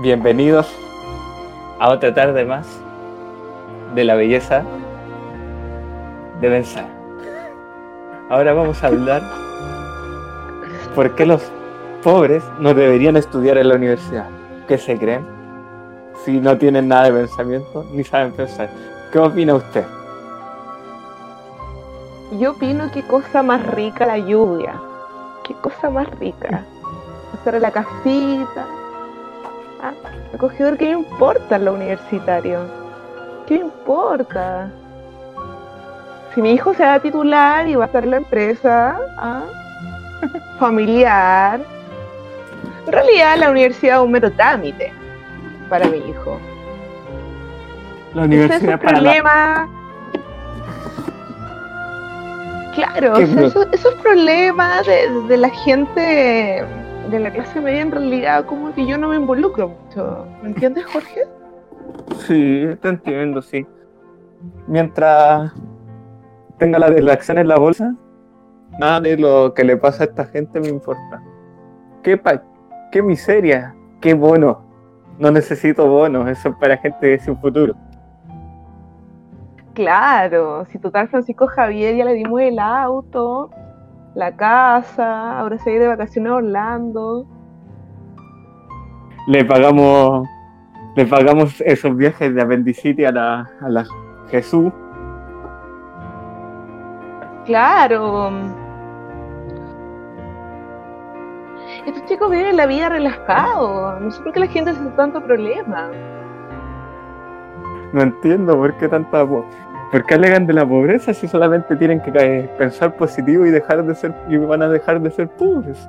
Bienvenidos a otra tarde más de la belleza de pensar. Ahora vamos a hablar por qué los pobres no deberían estudiar en la universidad. ¿Qué se creen? Si no tienen nada de pensamiento ni saben pensar. ¿Qué opina usted? Yo opino qué cosa más rica la lluvia. Qué cosa más rica. Hacer la casita. Acogedor, ¿qué me importa en lo universitario? ¿Qué me importa? Si mi hijo se va a titular y va a estar en la empresa, ¿ah? familiar. En realidad la universidad es un mero trámite para mi hijo. La Ese es universidad el para la- problema. Claro, ¿Qué o sea, pro- esos, esos problemas de, de la gente de la clase media en realidad como que yo no me involucro mucho. ¿Me entiendes, Jorge? Sí, te entiendo, sí. Mientras tenga la, la acción en la bolsa, nada de lo que le pasa a esta gente me importa. ¿Qué, pa- qué miseria? ¿Qué bono? No necesito bonos, eso es para gente sin futuro. Claro, si total Francisco Javier ya le dimos el auto, la casa, ahora se va de vacaciones a Orlando. Le pagamos, le pagamos esos viajes de apendicitis a la, a la Jesús. Claro. Estos chicos viven la vida relajados. No sé por qué la gente hace tanto problema. No entiendo por qué tanta ¿Por qué alegan de la pobreza si solamente tienen que pensar positivo y dejar de ser y van a dejar de ser pobres?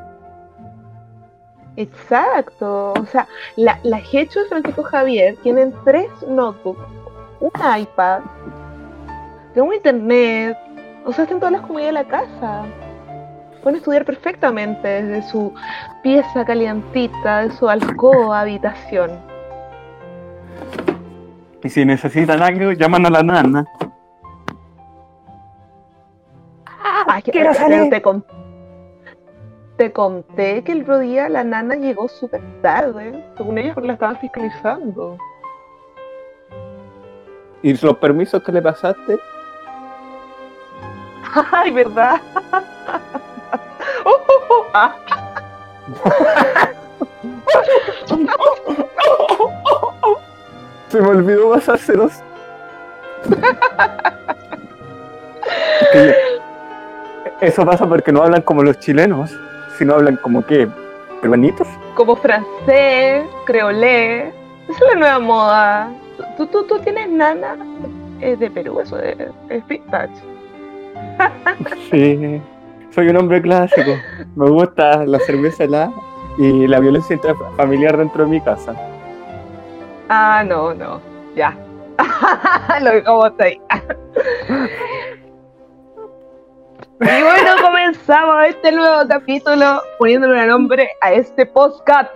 Exacto. O sea, la, la Hecho y Francisco Javier tienen tres notebooks, un iPad, un internet. O sea, están todas las comodidades de la casa. Pueden estudiar perfectamente desde su pieza calientita, de su alcoba, habitación. Y si necesitan algo, llaman a la nana. Ay, que- quiero salir. Te, con- te conté que el otro día la nana llegó súper tarde, según ellos porque la estaban fiscalizando. Y los permisos que le pasaste, Ay, ¿verdad? Oh, oh, oh, ah. se me olvidó pasárselos. Que- Eso pasa porque no hablan como los chilenos, sino hablan como que peruanitos. Como francés, creolé. Esa es la nueva moda. ¿Tú, tú, tú tienes nana? Es de Perú, eso es, es. Sí, soy un hombre clásico. Me gusta la cerveza helada y la violencia intrafamiliar dentro de mi casa. Ah, no, no. Ya. Lo dejamos ahí. Y bueno, comenzamos este nuevo capítulo poniéndole un nombre a este podcast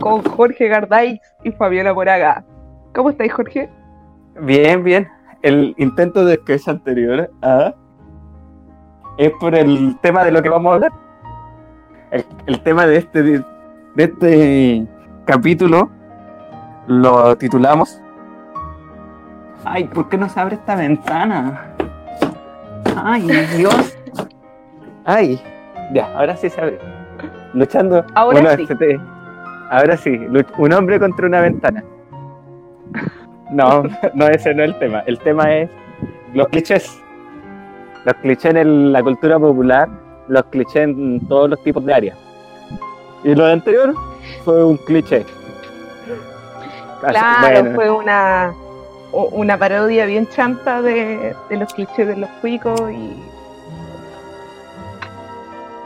con Jorge Gardaix y Fabiola Moraga. ¿Cómo estáis, Jorge? Bien, bien. El intento de sketch anterior a es por el tema de lo que vamos a hablar. El, el tema de este de, de este capítulo lo titulamos Ay, ¿por qué no se abre esta ventana? Ay, Dios. Ay, ya, ahora sí se abre. Luchando. Ahora Bueno, sí. este te- ahora sí, luch- un hombre contra una ventana. No, no, ese no es el tema. El tema es los clichés. Los clichés en la cultura popular, los clichés en todos los tipos de áreas. Y lo anterior fue un cliché. Claro, bueno, fue una, una parodia bien chanta de, de los clichés de los cuicos y.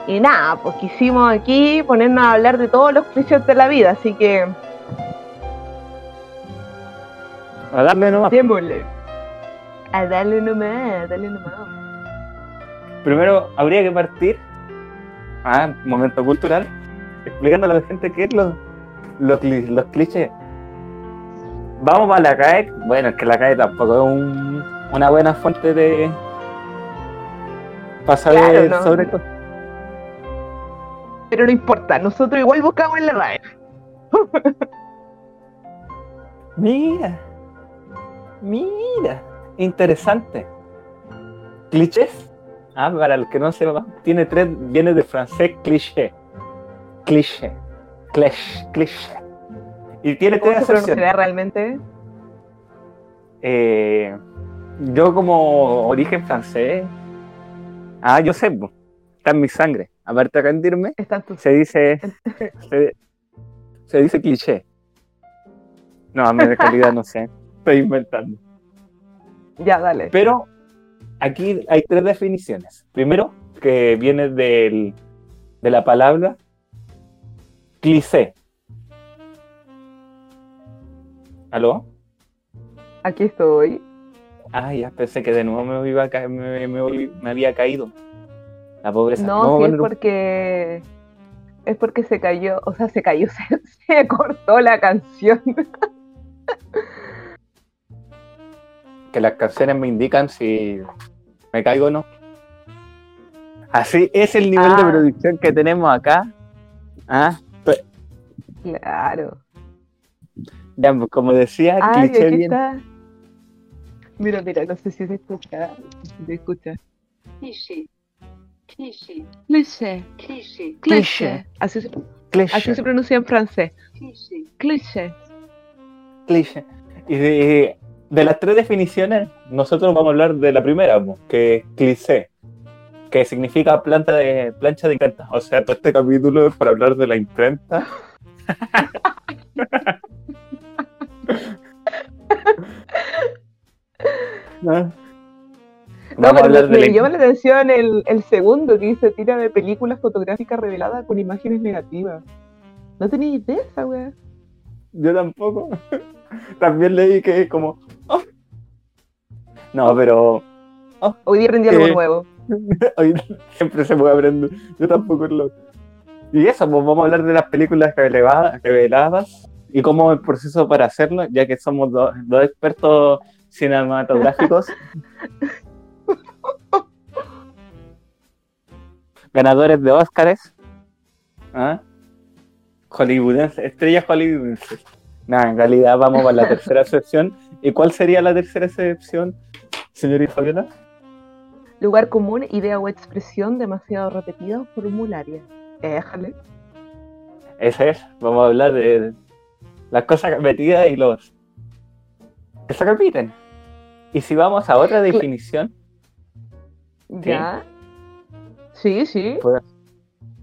Y nada, pues quisimos aquí ponernos a hablar de todos los clichés de la vida, así que a darle nomás. démosle. A darle nomás, a darle nomás. Primero habría que partir. Ah, momento cultural. Explicando a la gente qué es lo- lo cli- los clichés. Vamos para la CAE. Bueno, es que la CAE tampoco es un- una buena fuente de. Para saber Claro, no. sobre. Pero no importa, nosotros igual buscamos en la RAE. Mira. Mira. Interesante. Clichés. Ah, para el que no sepa, tiene tres, viene de francés cliché. Cliché. Cliché. Cliché. Y tiene ¿Cómo tres se acepciones. realmente? Eh, yo como origen francés. Ah, yo sé. Está en mi sangre. Aparte de rendirme, se dice. Se, se dice cliché. No, a mí de calidad no sé. Estoy inventando. Ya, dale. Pero aquí hay tres definiciones. Primero, que viene del, de la palabra cliché. ¿Aló? Aquí estoy. Ah, ya pensé que de nuevo me, iba a me- me había caído. La pobreza. No, sí, es porque... Es porque se cayó, o sea, se cayó, se, se cortó la canción. que las canciones me indican si me caigo o no. Así es el nivel de Ah. producción que tenemos acá. Ah, pe- Claro. ya, pues, como decía, Ay, cliché aquí bien. está. Mira, mira, no sé si se escucha. Si se escucha. Cliché. Cliché. Cliché. Cliché. Cliché. Así se, Cliché. así se pronuncia en francés. Cliché. Cliché. cliché. Y de, de las tres definiciones, nosotros vamos a hablar de la primera, que es cliché, que significa planta de, plancha de imprenta. O sea, todo este capítulo es para hablar de la imprenta. ¿No? No, Vamos pero me, llama la atención el, el segundo que dice tira de películas fotográficas reveladas con imágenes negativas. No tenía idea esa wea. Yo tampoco. También leí que es como. "Oh". No, pero Hoy día aprendí algo Eh, nuevo. hoy siempre se puede aprender. Yo tampoco lo. Y eso, pues vamos a hablar de las películas reveladas, reveladas y cómo el proceso para hacerlo, ya que somos dos, dos expertos cinematográficos. Ganadores de Óscares. ¿Ah? Hollywoodenses, estrellas hollywoodenses. Nada, en realidad vamos a la tercera excepción. ¿Y cuál sería la tercera excepción, señorita Fabiola? Lugar común, idea o expresión demasiado repetida o formularia. Déjale. Ese es, vamos a hablar de las cosas repetidas y los que se repiten. Y si vamos a otra definición, Ya. Sí, sí.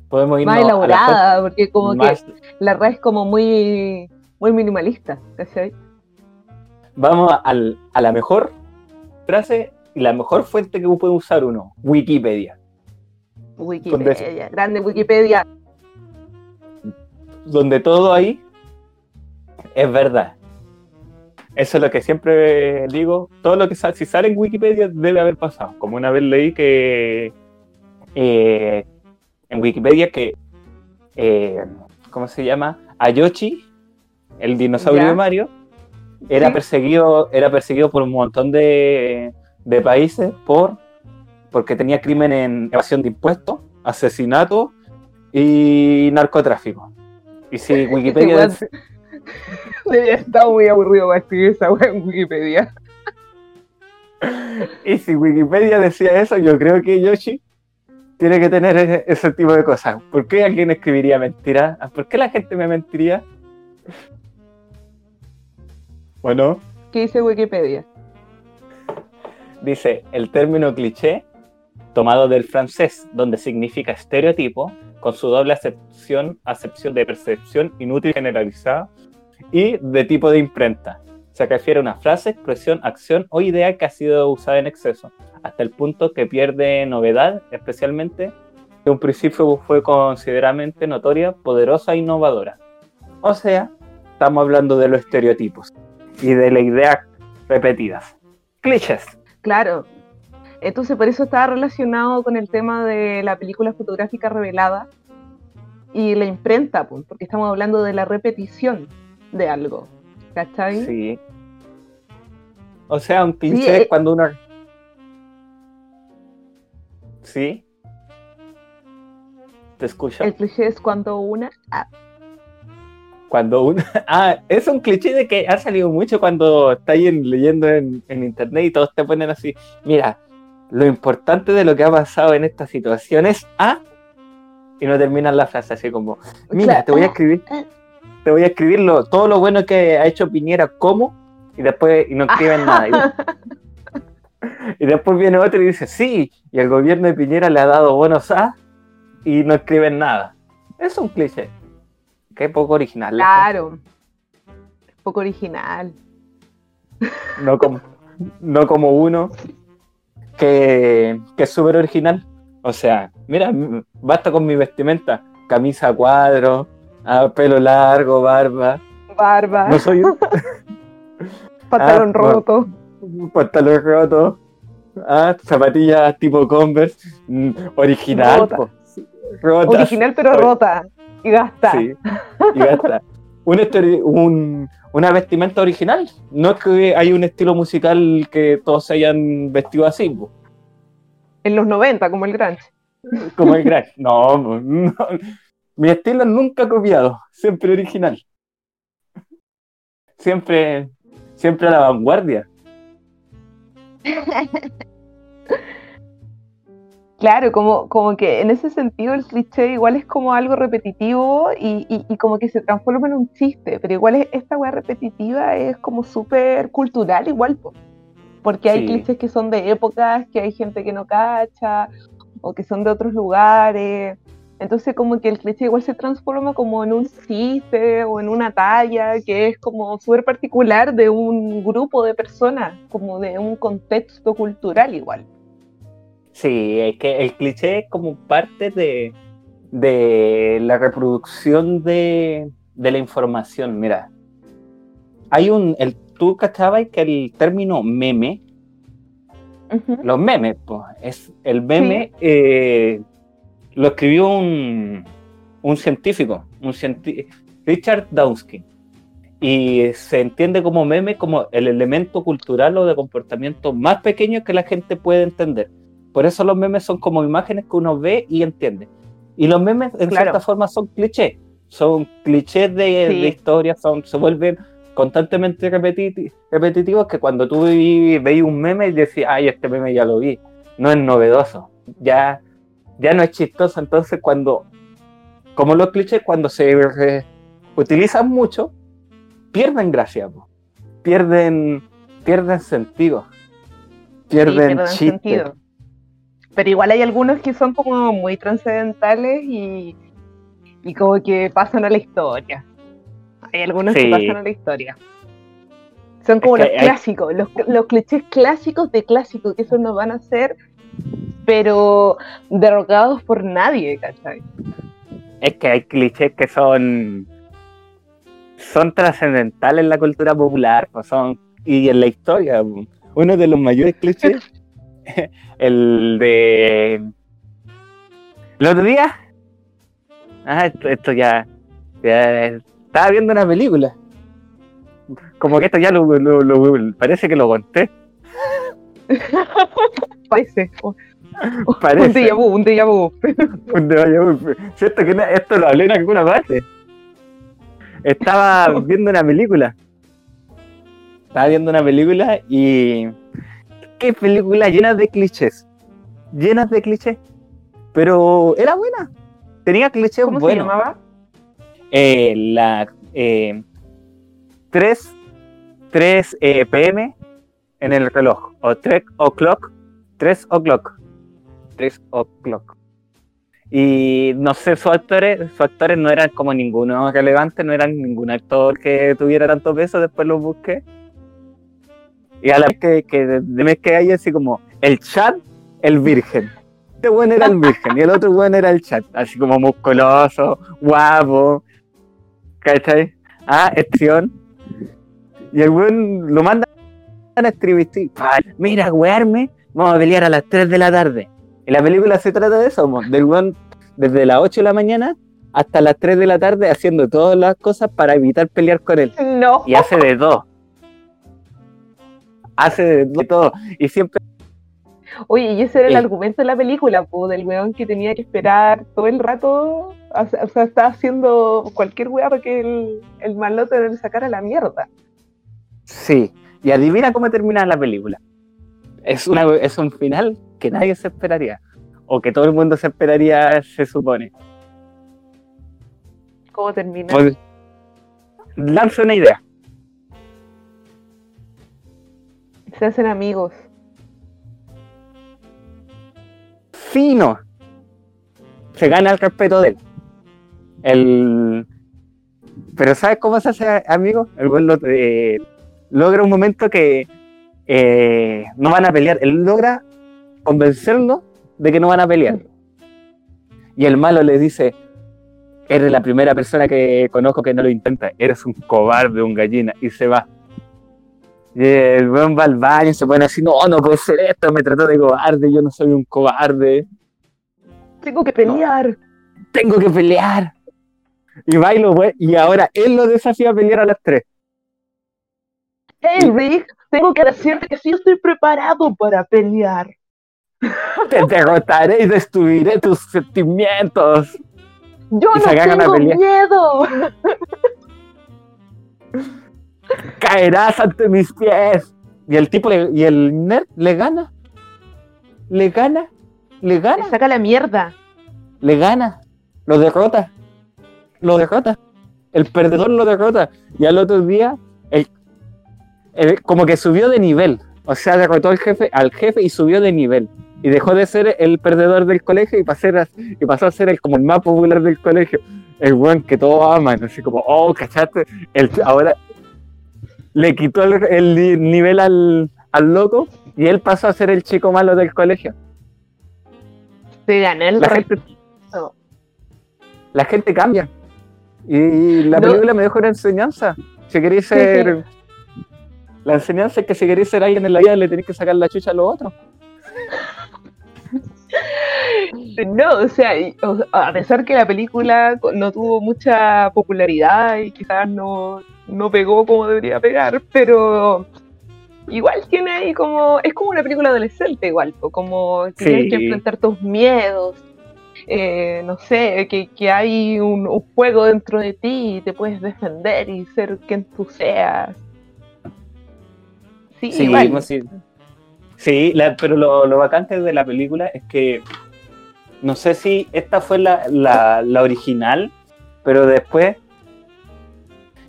podemos irnos Más elaborada, porque como más- que la red es como muy, muy minimalista, ¿cachai? Vamos al- a la mejor frase y la mejor fuente que puede usar uno, Wikipedia. Wikipedia, grande Wikipedia. Donde todo ahí es verdad. Eso es lo que siempre digo. Todo lo que sale, si sale en Wikipedia debe haber pasado. Como una vez leí que eh, en Wikipedia que eh, ¿cómo se llama? Ayoshi, el dinosaurio Ya. de Mario, era Sí. perseguido, era perseguido por un montón de, de países por porque tenía crimen en evasión de impuestos, asesinato y narcotráfico. Y si Wikipedia estar muy aburrido para escribir esa wea en Wikipedia. Y si Wikipedia decía eso, yo creo que Yoshi tiene que tener ese, ese tipo de cosas. ¿Por qué alguien escribiría mentira? ¿Por qué la gente me mentiría? Bueno, ¿Qué dice Wikipedia? dice el término cliché, tomado del francés, donde significa estereotipo, con su doble acepción, acepción de percepción inútil generalizada y de tipo de imprenta. Se refiere a una frase, expresión, acción o idea que ha sido usada en exceso, hasta el punto que pierde novedad, especialmente que un principio fue considerablemente notoria, poderosa e innovadora. O sea, estamos hablando de los estereotipos y de las ideas repetidas. Clichés. Claro. Entonces, por eso estaba relacionado con el tema de la película fotográfica revelada y la imprenta, pues, porque estamos hablando de la repetición de algo. ¿Cachai? Sí. O sea, un cliché eh. es cuando uno. Sí. Te escucho. El cliché es cuando una. ah, Cuando uno. Ah, es un cliché de que ha salido mucho cuando estáis en- leyendo en, en internet y todos te ponen así. Mira, lo importante de lo que ha pasado en esta situación es A. Y no terminan la frase así como. Mira, te voy a escribir. Te voy a escribir lo- todo lo bueno que ha hecho Piñera como. Y después. Y no escriben nada. Y, después viene otro y dice, sí. Y el gobierno de Piñera le ha dado bonos A. Y no escriben nada. Es un cliché. Qué poco original. la Claro. Poco original. No como, no como uno que, que es súper original. O sea, mira, basta con mi vestimenta. Camisa a cuadro, ah, pelo largo, barba. Barba, No soy un pantalón ah, roto. pantalón roto. Ah, zapatillas tipo Converse. mm, Original. Rota. po. Rotas. Original pero rota. Y gasta. Sí, y gasta. Un un- una vestimenta original. No es que hay un estilo musical que todos se hayan vestido así. En los 90, como el grunge. Como el crack. No, no, mi estilo nunca copiado, siempre original. Siempre, siempre a la vanguardia. Claro, como, como que en ese sentido el cliché igual es como algo repetitivo y, y- y como que se transforma en un chiste, pero igual es- esta weá repetitiva es como súper cultural igual, po. porque hay Sí. clichés que son de épocas, que hay gente que no cacha, o que son de otros lugares, entonces como que el cliché igual se transforma como en un chiste o en una talla que es como súper particular de un grupo de personas, como de un contexto cultural igual. Sí, es que el cliché es como parte de, de la reproducción de, de la información. Mira, hay un. El, Tú cachabas que el término meme los memes, pues, es el meme eh, lo escribió un, un científico, un cienti- Richard Dawkins, y se entiende como meme como el elemento cultural o de comportamiento más pequeño que la gente puede entender. Por eso los memes son como imágenes que uno ve y entiende. Y los memes en Claro. cierta forma son clichés, son clichés de, Sí. de historias, son, se vuelven constantemente repetiti- repetitivos que cuando tú veis un meme y decís, ay, este meme ya lo vi, no es novedoso, ya, ya no es chistoso. Entonces, cuando, como los clichés, cuando se utilizan mucho, pierden gracia, po. pierden, pierden sentido, pierden chiste. sentido. Pero igual hay algunos que son como muy trascendentales y, y como que pasan a la historia. Hay algunos Sí. que pasan a la historia. Son como Es que los hay- clásicos, los, los clichés clásicos de clásicos, que esos no van a ser, pero derrocados por nadie, ¿cachai? Es que hay clichés que son son trascendentales en la cultura popular pues son, y en la historia. po. Uno de los mayores clichés, el de... El otro día, ah, esto, esto ya, ya- Estaba viendo una película. Como que esto ya lo, lo- lo- parece que lo conté. Parece. Un déjà vu, un déjà vu. Un déjà vu. Cierto que esto lo hablé en alguna parte. Estaba viendo una película. Estaba viendo una película y. Qué película llena de clichés. Llenas de clichés. Pero era buena. Tenía clichés ¿Cómo se llamaba? Eh, la eh, 3, 3 eh, pm en el reloj. O 3 o'clock. 3 o'clock. 3 o'clock. Y no sé, sus actores, sus actores no eran como ninguno relevante, no eran ningún actor que tuviera tanto peso, después los busqué. Y a la vez que, que de, que hay así como el chat, el virgen. Este bueno era el virgen y el otro bueno era el chat, así como musculoso, guapo, ¿cachai? Ah, acción. Y el weón lo mandan a escribir, mira, wearme, vamos a pelear a las 3 de la tarde. Y la película se trata de eso, del weón desde las 8 de la mañana hasta las 3 de la tarde haciendo todas las cosas para evitar pelear con él. No. Y hace de todo. Hace de todo. Y siempre Oye, y ese era el Eh. argumento de la película, po, del weón que tenía que esperar todo el rato, o sea, o sea, estaba haciendo cualquier weá para que el, el malote le sacara la mierda. Sí. Y adivina cómo termina la película. Es, una, es un final que nadie se esperaría. O que todo el mundo se esperaría, se supone. ¿Cómo termina? Pues, lanzo una idea. Se hacen amigos. Fino. Se gana el respeto de él. El... Pero ¿sabes cómo se hace amigo? El lo- eh, logra un momento que eh, no van a pelear. Él logra convencerlo de que no van a pelear. Y el malo le dice, eres la primera persona que conozco que no lo intenta. Eres un cobarde, un gallina. Y se va. Y el weón va al baño y se pone así, no, no puede ser esto, me trató de cobarde, yo no soy un cobarde, Tengo que pelear. tengo que pelear. Y va y lo we- y ahora él lo desafía a pelear a las tres. Hey, Rick, tengo que decirte que sí estoy preparado para pelear. Te derrotaré y destruiré tus sentimientos. Yo Y no tengo miedo. Caerás ante mis pies. Y el tipo le- y el nerd le gana. Le gana. Le Le gana. saca la mierda. Le gana. Lo derrota. Lo derrota. El perdedor lo derrota. Y al otro día, el, el- como que subió de nivel. O sea, derrotó al jefe, al jefe y subió de nivel. Y dejó de ser el perdedor del colegio y pasó a, y pasó a ser el, como el más popular del colegio. El buen que todos aman. Así como, oh, ¿cachaste? El, ahora le quitó el, el ni- nivel al, al loco y él pasó a ser el chico malo del colegio. Se ganó el La gente, la gente cambia. Y la No. película me dejó una enseñanza. Si queréis ser. La enseñanza es que si queréis ser alguien en la vida le tenéis que sacar la chucha a los otros. No, o sea, a pesar que la película no tuvo mucha popularidad y quizás no, no pegó como debería pegar, pero igual tiene ahí como, es como una película adolescente igual, como que Sí. tienes que enfrentar tus miedos, eh, no sé, que, que hay un, un juego dentro de ti y te puedes defender y ser quien tú seas. Sí, igual. sí. Sí, la- pero lo, lo de la película es que no sé si esta fue la, la, la original, pero después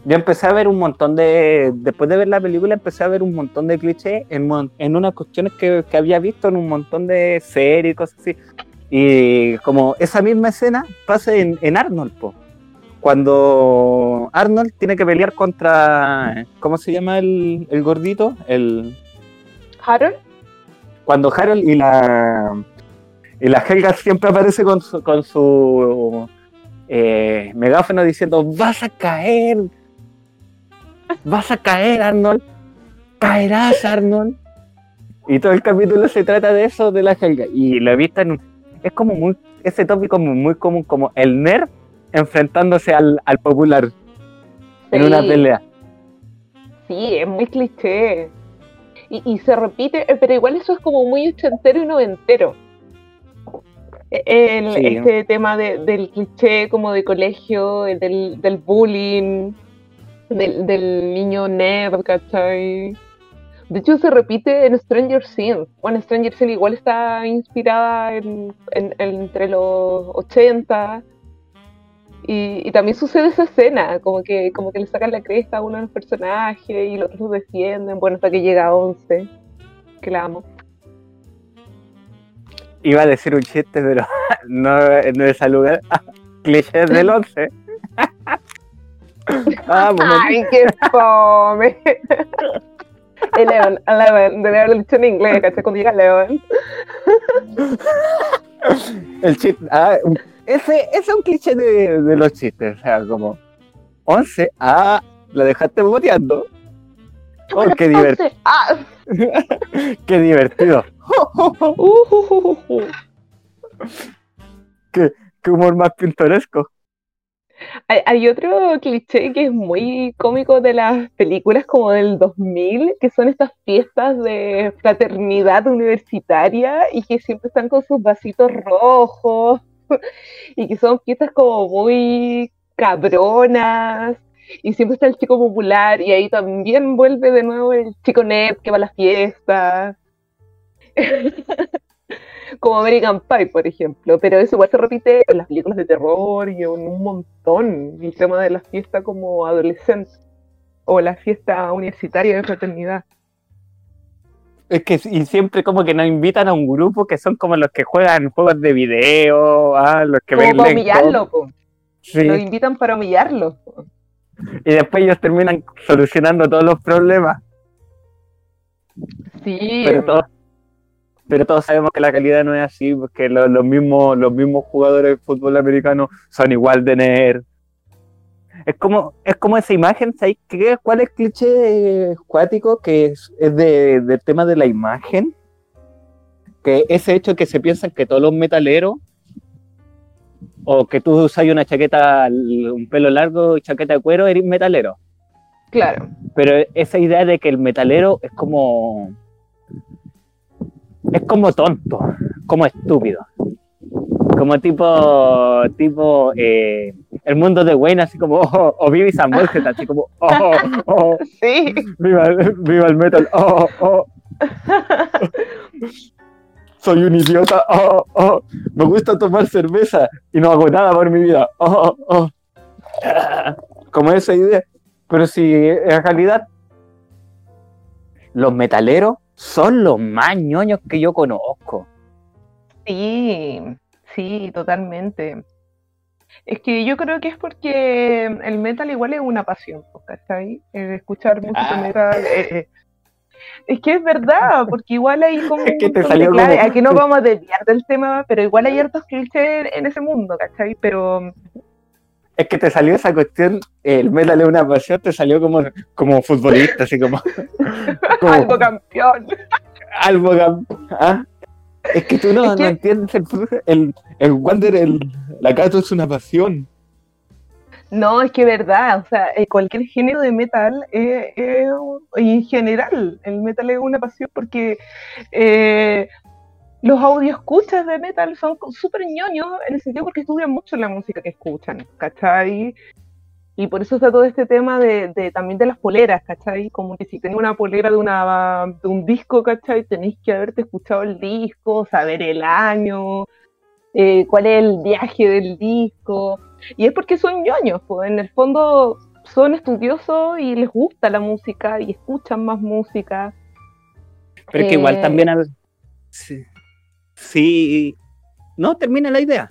yo empecé a ver un montón de. Después de ver la película, empecé a ver un montón de clichés en, en unas cuestiones que, que había visto en un montón de series y cosas así. Y como esa misma escena pasa en, en Arnold, po. Cuando Arnold tiene que pelear contra. ¿Cómo se llama el, el gordito? El, Harold, cuando Harold y la y la Helga siempre aparece con su, con su eh, megáfono diciendo vas a caer vas a caer Arnold caerás Arnold y todo el capítulo se trata de eso de la Helga. Y lo he visto en un- es como muy ese tópico muy, muy común como el nerd enfrentándose al, al popular en una pelea. Sí, es muy cliché. Y, y se repite, eh, pero igual eso es como muy ochentero y noventero. El, Sí. Este tema de- del cliché como de colegio, del, del bullying, del, del niño nerd, ¿cachai? De hecho, se repite en Stranger Things. Bueno, Stranger Things igual está inspirada en, en- en- entre los 80. Y, y también sucede esa escena, como que, como que le sacan la cresta a uno de los personajes y los otros lo defienden. Bueno, hasta que llega a 11, que la amo. iba a decir un chiste pero no, no es al lugar clichés del 11 ah, ¡Ay, qué fome! Eleven, Eleven, debe haberlo dicho en inglés, ¿cachai? Cuando llega Eleven. el chiste ah, ese, ese es un cliché de, de los chistes o sea como 11 ah la dejaste boteando. Oh, qué, divert- 11, ¡Ah! qué divertido. Uh, qué, qué humor más pintoresco. Hay, hay otro cliché que es muy cómico de las películas como del 2000, que son estas fiestas de fraternidad universitaria y que siempre están con sus vasitos rojos y que son fiestas como muy cabronas y siempre está el chico popular y ahí también vuelve de nuevo el chico net que va a las fiestas. como American Pie, por ejemplo, pero eso igual se repite en las películas de terror y en un montón, el tema de la fiesta como adolescente o la fiesta universitaria de fraternidad. Es que y siempre como que nos invitan a un grupo que son como los que juegan juegos de video, ah, los que Como ven para Lego. humillarlo, po. Sí. Lo invitan para humillarlo. po. Y después ellos terminan solucionando todos los problemas. Sí, Pero todos, pero todos sabemos que la calidad no es así, porque lo- los, mismos, los mismos jugadores de fútbol americano son igual de nerd. Es como, es como esa imagen, ¿sabes qué? ¿Cuál es el cliché eh, cuático que es, es de- del tema de la imagen? Que ese hecho que se piensan que todos los metaleros, o que tú usas una chaqueta, un pelo largo y chaqueta de cuero, eres metalero. claro. Pero esa idea de que el metalero es como. Es como tonto, como estúpido. Como tipo. tipo. eh, el mundo de Wayne, así como. Oh, o Vivi Samuel, así como. Oh, oh, Sí, viva, el- viva el metal. Oh, oh. Soy un idiota. Oh, oh. Me gusta tomar cerveza y no hago nada por mi vida. Oh, oh. Ah, Como esa idea. Pero si en realidad los metaleros son los más ñoños que yo conozco. sí, sí, totalmente. Es que yo creo que es porque el metal igual es una pasión, po, ¿cachai? El escuchar música Ah. metal. eh. Es que es verdad, porque igual hay como Es que te salió como- Aquí no vamos a desviar del tema, pero igual hay hartos clichés en ese mundo, ¿cachai? Pero Es que te salió esa cuestión, el metal es una pasión, te salió como, como futbolista, así como. como algo campeón. algo cam- ¿ah? Es que tú no, que- entiendes el, el, el Wander, el, la Cato es una pasión. No, es que es verdad, o sea, eh, cualquier género de metal, eh, eh, y en general, el metal es una pasión porque eh, los audio escuchas de metal son súper ñoños en el sentido porque estudian mucho la música que escuchan, ¿cachai? Y por eso está todo este tema de, de- también de las poleras, ¿cachai? Como que si tenés una polera de, una, de un disco, ¿cachai? Tenéis que haberte escuchado el disco, saber el año, eh, cuál es el viaje del disco. Y es porque son ñoños, pues en el fondo son estudiosos y les gusta la música y escuchan más música. Pero es que igual Eh, también al. Sí. sí. No, termina la idea.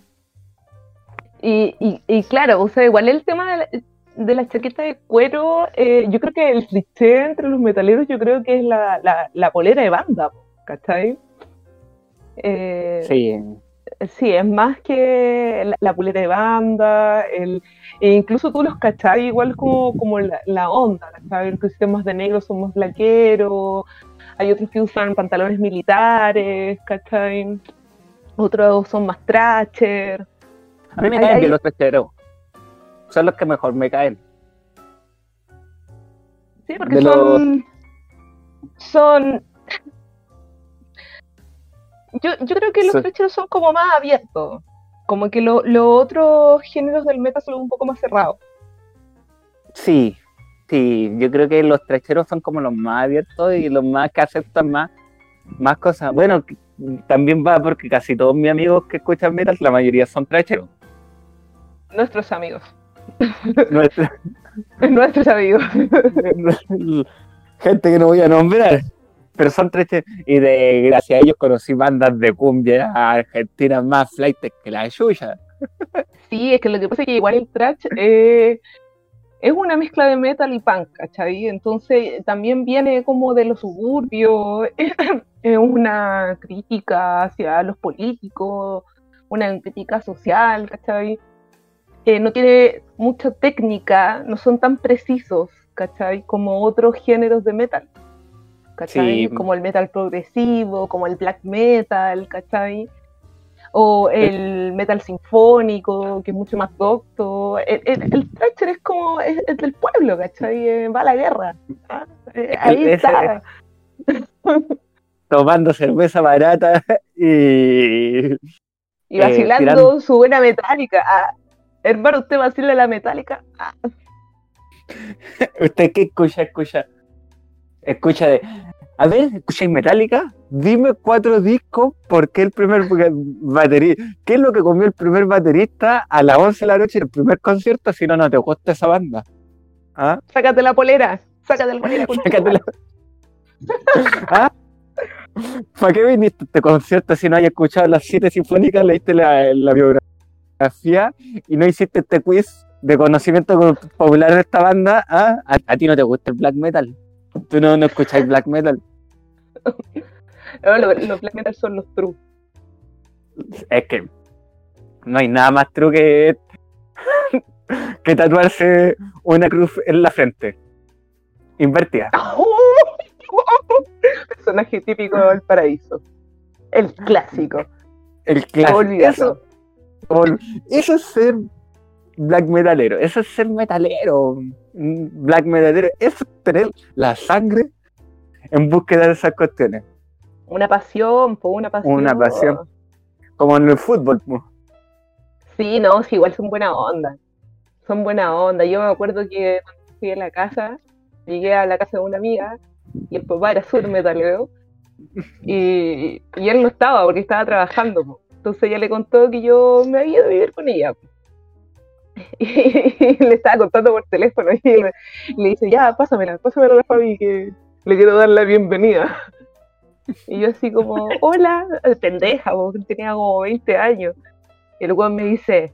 Y, y, y claro, o sea, igual el tema de la, de la chaqueta de cuero, eh, yo creo que el cliché entre los metaleros, yo creo que es la, la, la polera de banda, ¿cachai? Eh, Sí. Sí, es más que la, la polera de banda, el, e incluso tú los cachai igual como, como la, la onda, ¿cachai? Los que visten más de negro son más blaqueros, hay otros que usan pantalones militares, ¿cachai? Otros son más trasher. A mí me caen bien los trecheros. Son los que mejor me caen. Sí, porque De son. Son. Yo, yo creo que los Sí. trecheros son como más abiertos. Como que lo- los otros géneros del metal son un poco más cerrados. Sí, sí, yo creo que los trecheros son como los más abiertos y los más que aceptan más, más cosas. Bueno, también va porque casi todos mis amigos que escuchan metal, la mayoría son trecheros. Nuestros amigos. Nuestra- Nuestros amigos. gente que no voy a nombrar, pero son trecheros. Y de gracias a ellos conocí bandas de cumbia argentinas más flight que la suya. Sí, es que lo que pasa es que igual el thrash eh, es una mezcla de metal y punk, ¿cachai? Entonces también viene como de los suburbios, es una crítica hacia los políticos, una crítica social, ¿cachai? Eh, no tiene mucha técnica, no son tan precisos, ¿cachai? Como otros géneros de metal, ¿cachai? Sí. Como el metal progresivo, como el black metal, ¿cachai? O el metal sinfónico, que es mucho más docto. El, el, el thrasher es como, es, es del pueblo, ¿cachai? Eh, Va a la guerra. Ah, eh, Ahí está. Tomando cerveza barata y Y vacilando tirando- su buena metálica. Ah, hermano, ¿usted vacila la metálica? Ah, ¿Usted qué escucha? Escucha. Escucha de. A ver, escucháis Metallica. Dime cuatro discos. ¿Por qué el primer baterista? ¿Qué es lo que comió el primer baterista a las 11 de la noche en el primer concierto? Si no, no te gusta esa banda. ¿Ah? sácate la polera. Sácate la polera. concha tu Sácatela. ¿Ah? ¿Para qué viniste a este concierto si no hayas escuchado las siete sinfónicas, leíste la, la biografía y no hiciste este quiz de conocimiento popular de esta banda? ¿Ah? ¿A, a ti no te gusta el black metal? ¿Tú no, no escucháis black metal? No, los black metal son los true. Es que no hay nada más true que, que tatuarse una cruz en la frente. Invertida. Personaje típico del paraíso. El clásico. El clásico. Eso, eso es ser black metalero. Eso es ser metalero. Black metalero. Eso es tener la sangre en búsqueda de esas cuestiones. Una pasión, po, una pasión. Una pasión. Como en el fútbol. pues. Sí, no, sí, igual son buena onda. Son buena onda. Yo me acuerdo que cuando fui a la casa, llegué a la casa de una amiga y el papá era súper metalero. Y, y él no estaba porque estaba trabajando. po. Entonces ella le contó que yo me había ido a vivir con ella. Y le estaba contando por teléfono y le, dice, ya, pásamela, pásamela a la Fabi que le quiero dar la bienvenida. Y yo así como, hola, pendeja, porque tenía como 20 años. Y el weón me dice,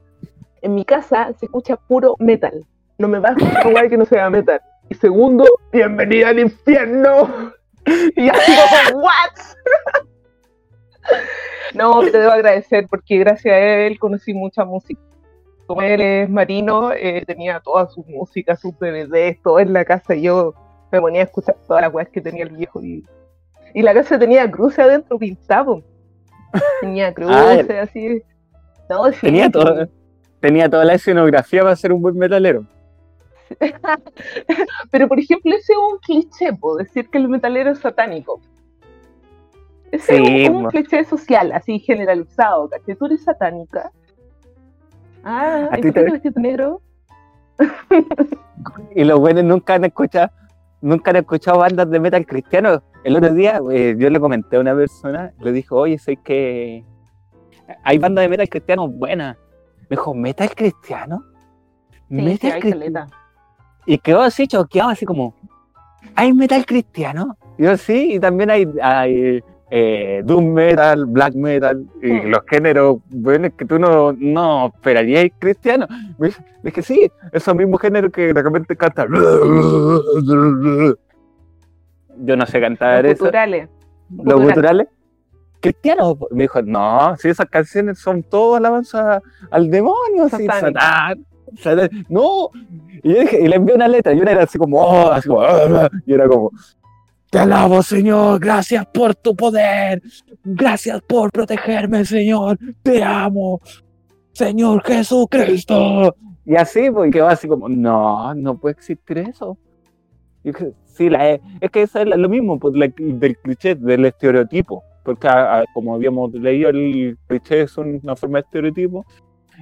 en mi casa se escucha puro metal. No me vas a weá que no sea metal. Y segundo, bienvenida al infierno. Y así como, ¿what? No, te debo agradecer porque gracias a él conocí mucha música. Como él es marino, eh, tenía toda su música, sus DVDs, todo en la casa. Y yo me ponía a escuchar todas las weas que tenía el viejo. Y, y la casa tenía cruces adentro pintado. Tenía cruces, así. No, sí, Tenía, todo, tenía toda la escenografía para ser un buen metalero. Pero por ejemplo, ese es un cliché, po, decir que el metalero es satánico. Ese Sí, es un, un cliché social, así generalizado, ¿cachai? ¿Tú eres satánica? Ah, ¿A ¿y ti te- vestiste negro? Y los buenos nunca han escuchado, nunca han escuchado bandas de metal cristiano. El otro día eh, yo le comenté a una persona, le dijo, oye, sé que hay bandas de metal cristiano buenas. Me dijo, ¿metal cristiano? Sí, sí, ¿Metal hay cristiano? Y quedó así choqueado, así como, ¿hay metal cristiano? Y yo sí, y también hay, hay eh, doom metal, black metal, y Mm. los géneros buenos que tú no, no esperarías cristiano. Me que sí, esos mismos géneros que de repente cantan. Yo no sé cantar Los eso. guturales. Los guturales. guturales. Cristianos. Me dijo, no, si esas canciones son todas alabanza al demonio, sí, Satánico. Satán, Satán. No. Y, yo dije, y le envié una letra, y una era así como, oh, así como, y era como, te alabo, Señor, gracias por tu poder, gracias por protegerme, Señor, te amo, Señor Jesucristo. Y así, pues, y quedó así como, no, no puede existir eso. Sí, la, es que eso es lo mismo pues, la- del cliché, del estereotipo. Porque a- a- como habíamos leído, el cliché es una forma de estereotipo.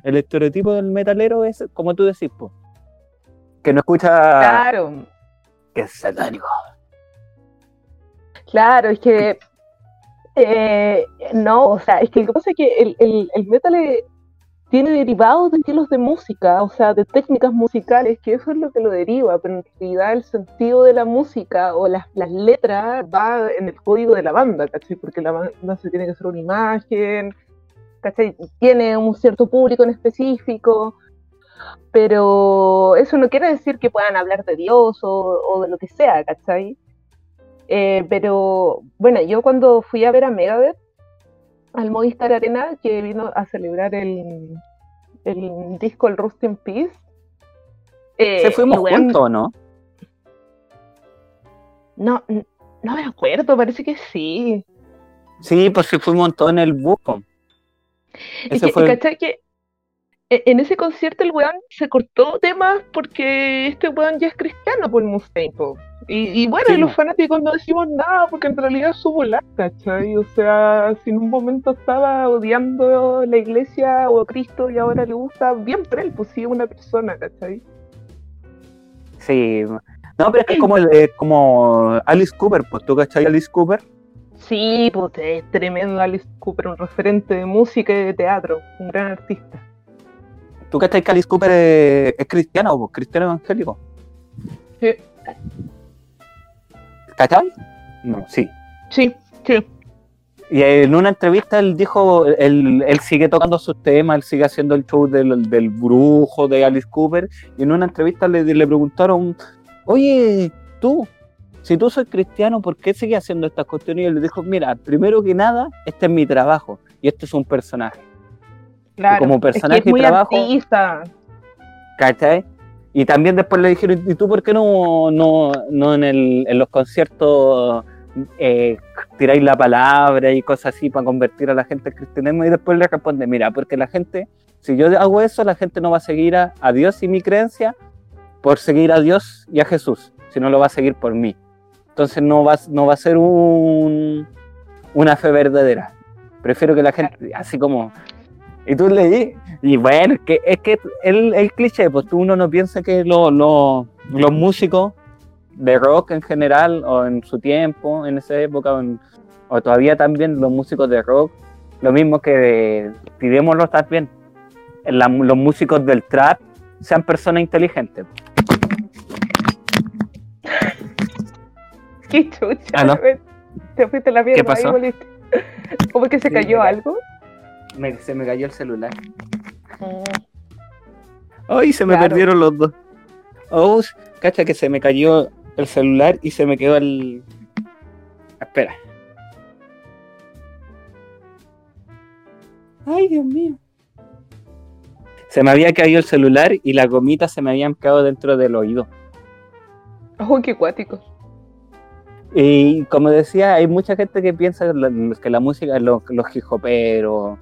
El estereotipo del metalero es, como tú decís, pues, que no escucha Claro, que es satánico. Claro, es que eh, no, o sea, es que lo que pasa es que el, metal tiene derivados de estilos de música, o sea, de técnicas musicales, que eso es lo que lo deriva, pero en realidad el sentido de la música o las, las letras va en el código de la banda, ¿cachai? Porque la banda se tiene que hacer una imagen, ¿cachai? Tiene un cierto público en específico, pero eso no quiere decir que puedan hablar de Dios o, o de lo que sea, ¿cachai? Eh, pero bueno, yo cuando fui a ver a Megadeth al Movistar Arena, que vino a celebrar el, el disco El Rust in Peace. eh, ¿Se fuimos juntos o no? No, no me acuerdo, parece que sí. Sí, pues sí fuimos todos en el. Es Ese que, fue. ¿cachai? que e- en ese concierto el weón se cortó temas porque este weón ya es cristiano por Mustaine, po. Y, y bueno, Sí, y los fanáticos no decimos nada porque en realidad es su volar, ¿cachai? O sea, si en un momento estaba odiando la iglesia o a Cristo y ahora le gusta, bien por él, pues sí, una persona, ¿cachai? Sí. No, pero es que es como, el- eh, como Alice Cooper, pues tú cachai Alice Cooper. Sí, pues es tremendo Alice Cooper, un referente de música y de teatro, un gran artista. ¿Tú cachai que Alice Cooper es, es cristiano, pues, cristiano evangélico? Sí, ¿Cachai? No, sí. sí, sí. Y en una entrevista él dijo, él, él sigue tocando sus temas, él sigue haciendo el show del, del brujo de Alice Cooper, y en una entrevista le, le preguntaron, oye, tú, si tú soy cristiano, ¿por qué sigues haciendo estas cuestiones? Y él le dijo, mira, primero que nada, este es mi trabajo, y este es un personaje, Claro, como es que personaje es y muy trabajo- artista. ¿cachai? Y también después le dijeron, ¿y tú por qué no, no, no en, el, en los conciertos eh, tiráis la palabra y cosas así para convertir a la gente al cristianismo? Y después le responde, mira, porque la gente, si yo hago eso, la gente no va a seguir a, Dios y mi creencia por seguir a Dios y a Jesús, sino lo va a seguir por mí. Entonces no va, no va a ser un, una fe verdadera. Prefiero que la gente, así como... Y tú leí, y bueno, es que, es que el, el cliché, pues tú uno no piensa que lo- lo- los músicos de rock en general, o en su tiempo, en esa época, o, en- o todavía también los músicos de rock, lo mismo que tirémoslo también, la- los músicos del trap sean personas inteligentes. Qué chucha. Ah, ¿no? Te fuiste la mierda. pasó? ahí, volviste. ¿Cómo que se cayó algo? Me- se me cayó el celular. Mm, ¡Ay, se me Claro. perdieron los dos! Oh, cacha que se me cayó el celular y se me quedó el... Espera. ¡Ay, Dios mío! Se me había caído el celular y las gomitas se me habían quedado dentro del oído. Oh, qué cuático. Y como decía, hay mucha gente que piensa que la, que la música, los, los hijoperos,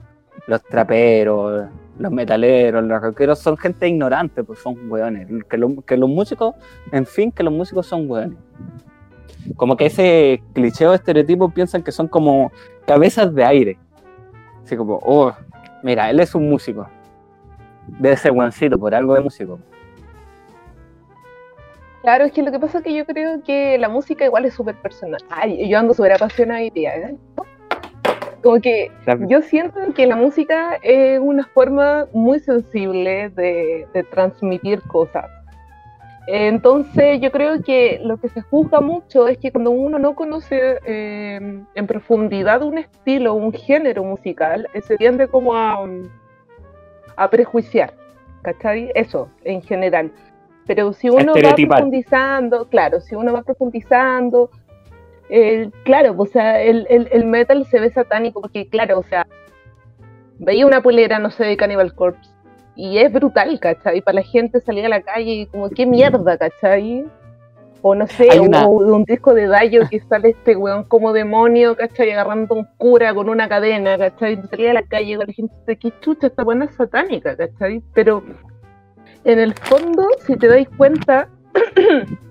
los traperos, los metaleros, los rockeros son gente ignorante, pues son hueones. Que, que los músicos, en fin, que los músicos son hueones. Como que ese cliché o estereotipo piensan que son como cabezas de aire. Así como, oh, mira, él es un músico. Debe ser guancito por algo de músico. Claro, es que lo que pasa es que yo creo que la música igual es súper personal. Ay, yo ando súper apasionada hoy día, ¿eh? Como que yo siento que la música es una forma muy sensible de, de transmitir cosas. Entonces yo creo que lo que se juzga mucho es que cuando uno no conoce eh, en profundidad un estilo, un género musical, eh, se tiende como a, a prejuiciar, ¿cachai? Eso, en general. Pero si uno va profundizando, claro, si uno va profundizando, eh, claro, o sea, el, el, el metal se ve satánico porque, claro, o sea, veía una polera, no sé, de Cannibal Corpse y es brutal, ¿cachai? Para la gente salir a la calle y como, ¿qué mierda, ¿cachai? O no sé, una- un disco de Dayo que sale este weón como demonio, ¿cachai? Agarrando un cura con una cadena, ¿cachai? Salía a la calle con la gente, dice, qué chucha, esta buena es satánica, ¿cachai? Pero en el fondo, si te dais cuenta,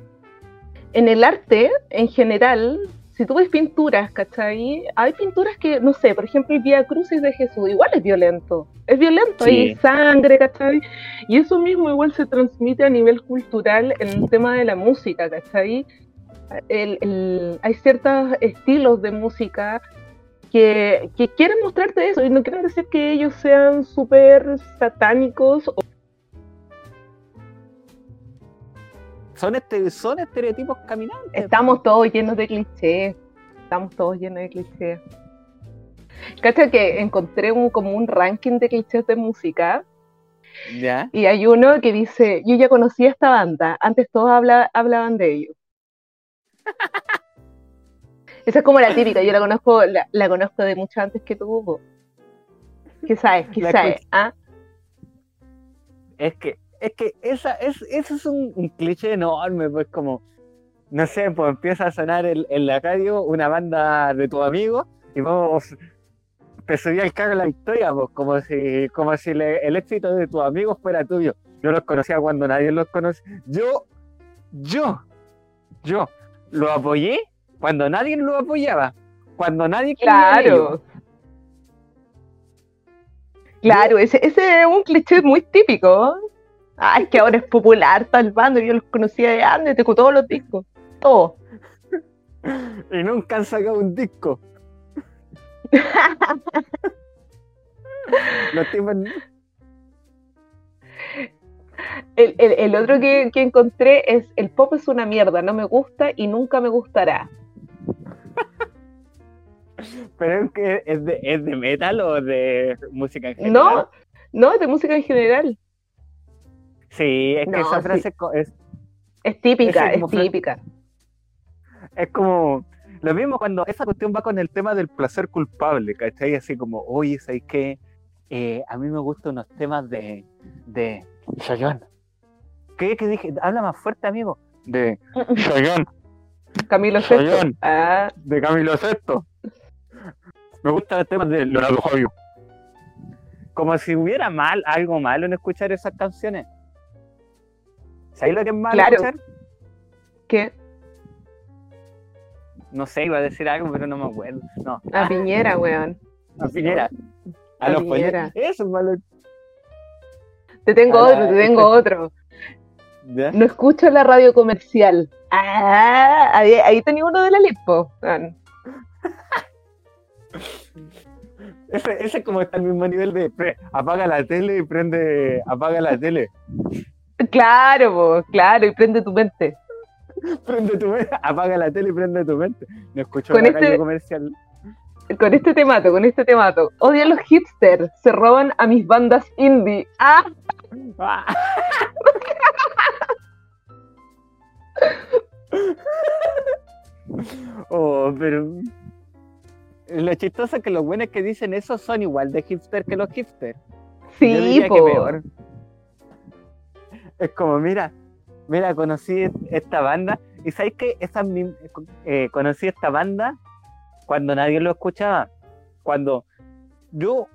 en el arte en general, si tú ves pinturas, ¿cachai? Hay pinturas que, no sé, por ejemplo, el Vía Crucis de Jesús, igual es violento. Es violento, Sí. hay sangre, ¿cachai? Y eso mismo igual se transmite a nivel cultural en el tema de la música, ¿cachai? El- el- hay ciertos estilos de música que, que quieren mostrarte eso y no quieren decir que ellos sean súper satánicos o Son, este, son estereotipos caminantes. Estamos todos llenos de clichés. Estamos todos llenos de clichés. Cacha que encontré un, como un ranking de clichés de música ¿Ya? y hay uno que dice, yo ya conocía esta banda, antes todos habla- hablaban de ellos. Esa es como la típica, yo la conozco, la, la conozco de mucho antes que tú. po. ¿Qué sabes? ¿Qué sabes? ¿Ah? Es que, es que esa, es, eso es un, un cliché enorme, pues como, no sé, pues empieza a sonar el- en la radio una banda de tu amigo y vos te subía el carro a la victoria, pues, como si, como si le- el éxito de tus amigos fuera tuyo. Yo los conocía cuando nadie los conocía. Yo, yo, yo lo apoyé cuando nadie lo apoyaba. Cuando nadie. Claro. Claro, ese, ese es un cliché muy típico. Es que ahora es popular tal bando, yo los conocía de antes, tengo todos los discos. Todos. Y nunca han sacado un disco. Los tipos El, el- el otro que, que encontré es el pop es una mierda, no me gusta y nunca me gustará. Pero es que es de, es de metal o de música en general. No, no, es de música en general. Sí, es que esa frase es, Es típica, es típica. es como lo mismo cuando esa cuestión va con el tema del placer culpable, ¿cachai? Así como, oye, ¿sabes qué? Eh, a mí me gustan unos temas de, de Chayanne. ¿Qué, ¿Qué dije? Habla más fuerte, amigo. De Chayanne, Camilo. Chayanne. Ah, de Camilo Sesto. Me gustan los temas de Leonardo Fabio. Como si hubiera mal, algo malo en escuchar esas canciones. ¿Sabes lo que es malo Claro. escuchar? ¿qué? No sé, iba a decir algo, pero no me acuerdo. No, A Piñera, weón. a Piñera. A A los Piñera. Eso es malo. Te tengo A la- otro, te tengo otro. ¿Ya? No escucho la radio comercial. Ah, ahí, ahí tenía uno de la Lipo. Ese, ese como está al mismo nivel de pre- apaga la tele y prende, apaga la tele. Claro, po, claro, y prende tu mente. Prende tu mente, apaga la tele y prende tu mente. No escucho Con este- comercial. Con este temato, con este temato. Odio a los hipsters, se roban a mis bandas indie. Ah, Ah. Oh, pero lo chistoso es que los buenos que dicen eso son igual de hipster que los hipsters. Sí, diría que po. peor. Es como, mira, mira, conocí esta banda y sabes que esa eh, conocí esta banda cuando nadie lo escuchaba. Cuando yo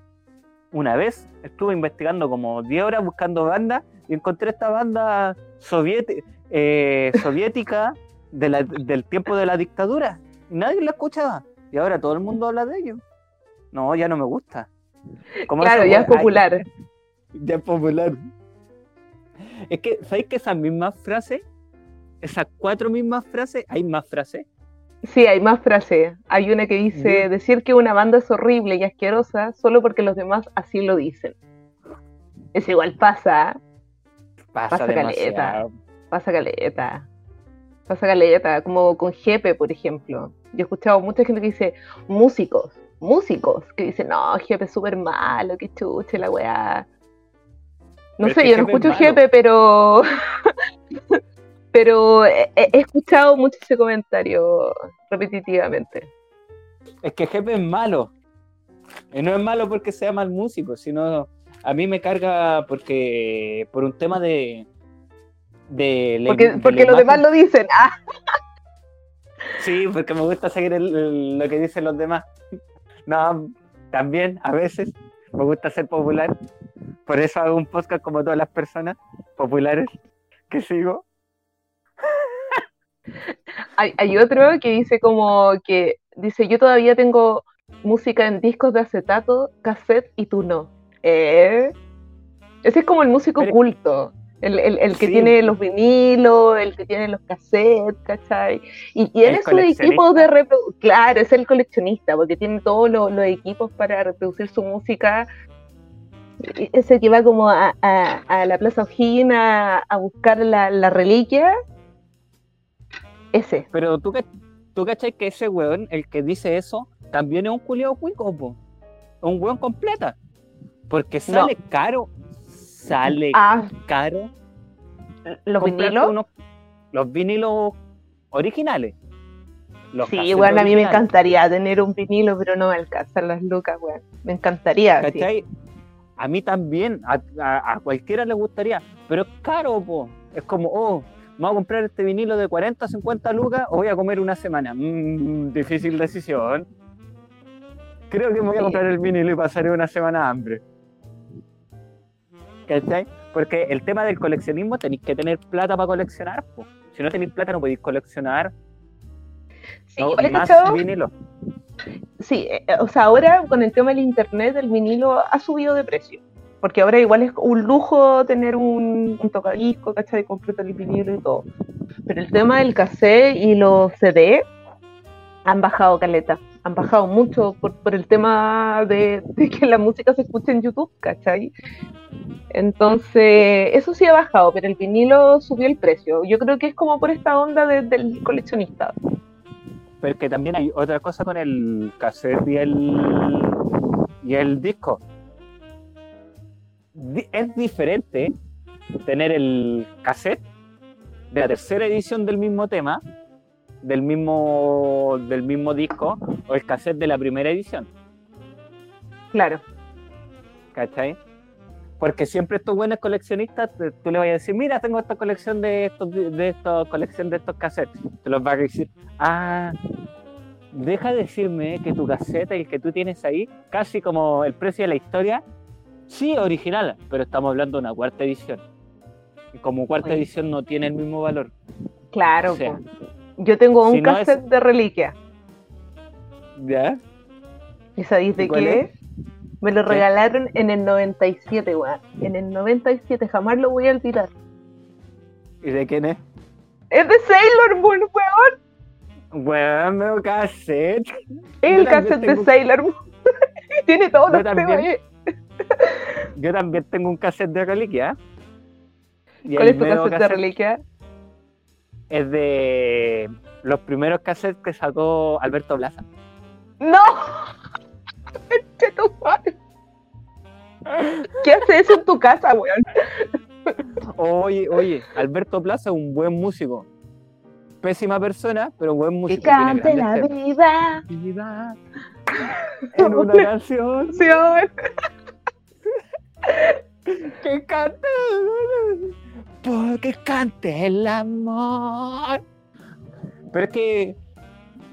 una vez estuve investigando como 10 horas buscando bandas y encontré esta banda eh, soviética de la- del tiempo de la dictadura y nadie la escuchaba. Y ahora todo el mundo habla de ello. No, ya no me gusta. Como Claro, ya es popular. ya es popular. Es que, ¿sabéis que esas mismas frases, esas cuatro mismas frases, hay más frases? Sí, hay más frases. Hay una que dice, decir que una banda es horrible y asquerosa solo porque los demás así lo dicen. Es igual pasa, Pasa, Pasa caleta. pasa caleta. Pasa caleta, como con Jepe, por ejemplo. Yo he escuchado mucha gente que dice, músicos, músicos, que dicen, no, Jepe es súper malo, que chuche la weá. No Pero es sé, yo no Jepe es escucho malo. Jepe, pero... pero he, he escuchado mucho ese comentario repetitivamente. Es que Jefe es malo. Y no es malo porque sea mal músico, sino a mí me carga porque por un tema de. de Porque, de porque los demás lo dicen. Ah, Sí, porque me gusta seguir el- el- lo que dicen los demás. No, también a veces me gusta ser popular. Por eso hago un podcast como todas las personas populares que sigo. hay, hay otro que dice como que dice yo todavía tengo música en discos de acetato, cassette y tú no. Eh, Ese es como el músico Pero- culto. El, el- el que Sí. tiene los vinilos, el que tiene los cassettes, ¿cachai? Y tiene equipos coleccionista. de reproducción. Claro, es el coleccionista, porque tiene todos los, los equipos para reproducir su música. Ese que va como a, a- a la Plaza O'Higgins a, a buscar la, la reliquia. Ese. Pero tú, tú cachai que ese weón, el que dice eso, también es un culiao cuico, po. Un weón completa. Porque sale caro, sale Ah, caro. los vinilos. unos- los vinilos originales. Los Sí, bueno, a mí me encantaría tener un vinilo, pero no me alcanzan las lucas, weón. Me encantaría. sí. A mí también, a, a- a cualquiera le gustaría, pero es caro, po. Es como, oh, me voy a comprar este vinilo de 40, 50 lucas o voy a comer una semana. Mm, difícil decisión. Creo que me voy a comprar el vinilo y pasaré una semana hambre. ¿Cachai? Porque el tema del coleccionismo tenéis que tener plata para coleccionar. po. Si no tenéis plata no podéis coleccionar. Sí, no, más vinilo. Sí, eh, o sea, ahora con el tema del internet, el vinilo ha subido de precio. Porque ahora igual es un lujo tener un, un tocadisco, ¿cachai? Completo el vinilo y todo. Pero el tema del cassette y los CD han bajado caleta. Han bajado mucho por, por el tema de, de que la música se escucha en YouTube, ¿cachai? Entonces, eso sí ha bajado, pero el vinilo subió el precio. Yo creo que es como por esta onda de- del coleccionista. Pero que también hay otra cosa con el cassette y el, y el disco. Di- Es diferente tener el cassette de la tercera edición del mismo tema, del mismo, del mismo disco, o el cassette de la primera edición, Claro. ¿cachai? Porque siempre estos buenos coleccionistas, tú le vas a decir, mira, tengo esta colección de estos, de estos, colección de estos cassettes. Te los vas a decir, ah, deja de decirme que tu cassette, el que tú tienes ahí, casi como el precio de la historia, sí, original, pero estamos hablando de una cuarta edición. Y como cuarta Oye. edición no tiene el mismo valor. Claro, O sea, po. yo tengo un si no es- cassette de reliquia. ¿Ya? ¿Y sabéis de ¿Y cuál qué? es? Me lo regalaron en el 97, weón. En el 97, jamás lo voy a olvidar. ¿Y de quién es? Es de Sailor Moon, weón. Bueno, me cassette. El cassette de Sailor Moon. Tiene todos los temas ahí. Yo también tengo un cassette de reliquia. Y ¿Cuál es tu nuevo cassette de reliquia? es de los primeros cassettes que sacó Alberto Plaza. ¡No! ¿Qué haces eso en tu casa, weón? Oye, oye, Alberto Plaza es un buen músico. Pésima persona, pero buen Que músico. Tiene cante la. Vida En una canción que cante. Porque cante el amor. Pero es que.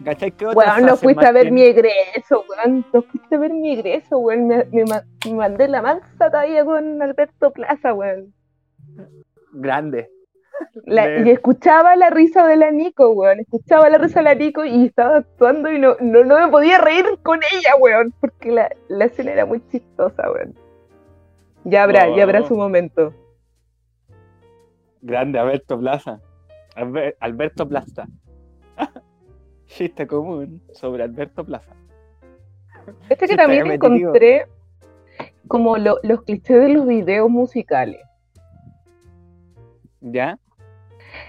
¿Cachai? ¿Qué Weón, no fuiste a ver mi egreso, weón. No fuiste a ver mi egreso, weón. Me, me me mandé la mansa todavía con Alberto Plaza, weón. Grande. La- De- y escuchaba la risa de la Nico, weón. Escuchaba la risa de la Nico y estaba actuando y no, no, no me podía reír con ella, weón. Porque la, la escena era muy chistosa, weón. Ya habrá, ya habrá su momento. Grande, Alberto Plaza. Alber- Alberto Plaza. Chiste común sobre Alberto Plaza. Este que también encontré como lo- los clichés de los videos musicales. ¿Ya?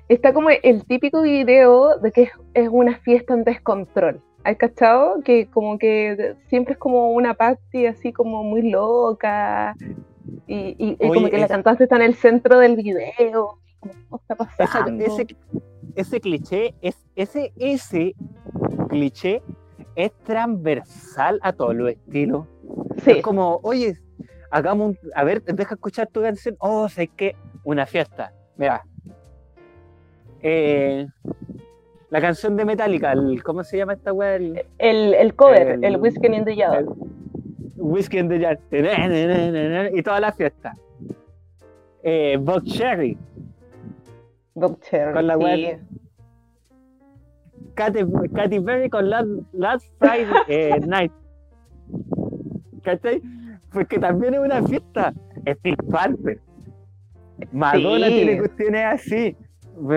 Está como el típico video de que es, es una fiesta en descontrol. ¿Has cachado? Que como que siempre es como una party así como muy loca. Y, y- y como que la cantante está en el centro del video. ¿Qué está pasando? ese, ese cliché, es, ese, ese cliché es transversal a todos los estilos. Sí, Es como, oye, hagamos un, a ver, deja escuchar tu canción. Oh, sé que una fiesta. Mira. Eh, la canción de Metallica, el- ¿cómo se llama esta weá? El- el, el cover, el- el, Whiskey in the el Whiskey in the Jar. Y toda la fiesta. Eh, Bob Cherry, Bob Cherry, con la sí. Katy, Katy Perry con Last, Last Friday eh, Night. ¿Cachai? Porque también es una fiesta. Steel Panther. Madonna Sí. tiene cuestiones así.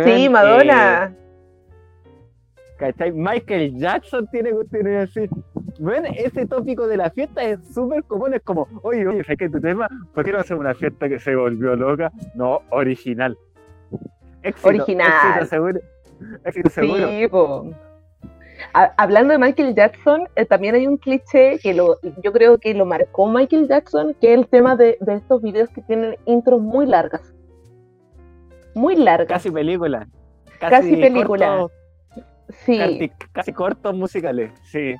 Sí, Madonna. eh, ¿Cachai? Michael Jackson tiene cuestiones así. Bueno, ese tópico de la fiesta es súper común. Es como, oye, oye, ¿sabes qué tu tema? ¿Por qué no hacemos una fiesta que se volvió loca? No, original. Éxito, Original. Éxito seguro. Éxito seguro. Sí, po. Ha- Hablando de Michael Jackson, eh, también hay un cliché que lo, yo creo que lo marcó Michael Jackson, que es el tema de, de estos videos que tienen intros muy largas. Muy largas. Casi película. Casi película. Sí, casi, casi cortos musicales. Sí.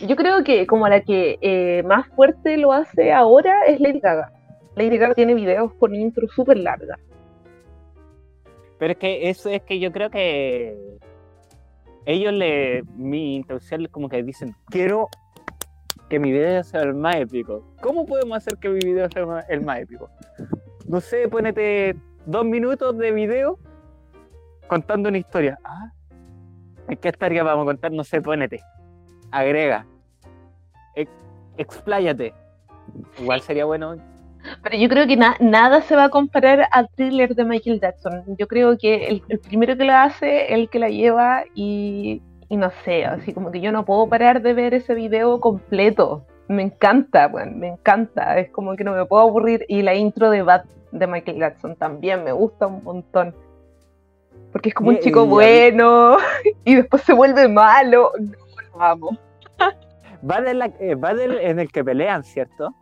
yo creo que como la que eh, más fuerte lo hace ahora es Lady Gaga. Lady Gaga tiene videos con intro súper largas. Pero es que eso es que yo creo que ellos le, mi introducción como que dicen, quiero que mi video sea el más épico? ¿Cómo podemos hacer que mi video sea el más épico? No sé, ponete dos minutos de video contando una historia. Ah, ¿en qué historia vamos a contar? No sé, ponete. Agrega. Ex- expláyate. Igual sería bueno. Pero yo creo que na- nada se va a comparar al thriller de Michael Jackson. Yo creo que el, el primero que lo hace, el que la lleva y, y no sé, así como que yo no puedo parar de ver ese video completo. Me encanta, bueno, me encanta. Es como que no me puedo aburrir. Y la intro de Bad de Michael Jackson también me gusta un montón. Porque es como un chico y- bueno y después se vuelve malo. No, lo amo. Va, de la, eh, va del- en el que pelean, ¿cierto?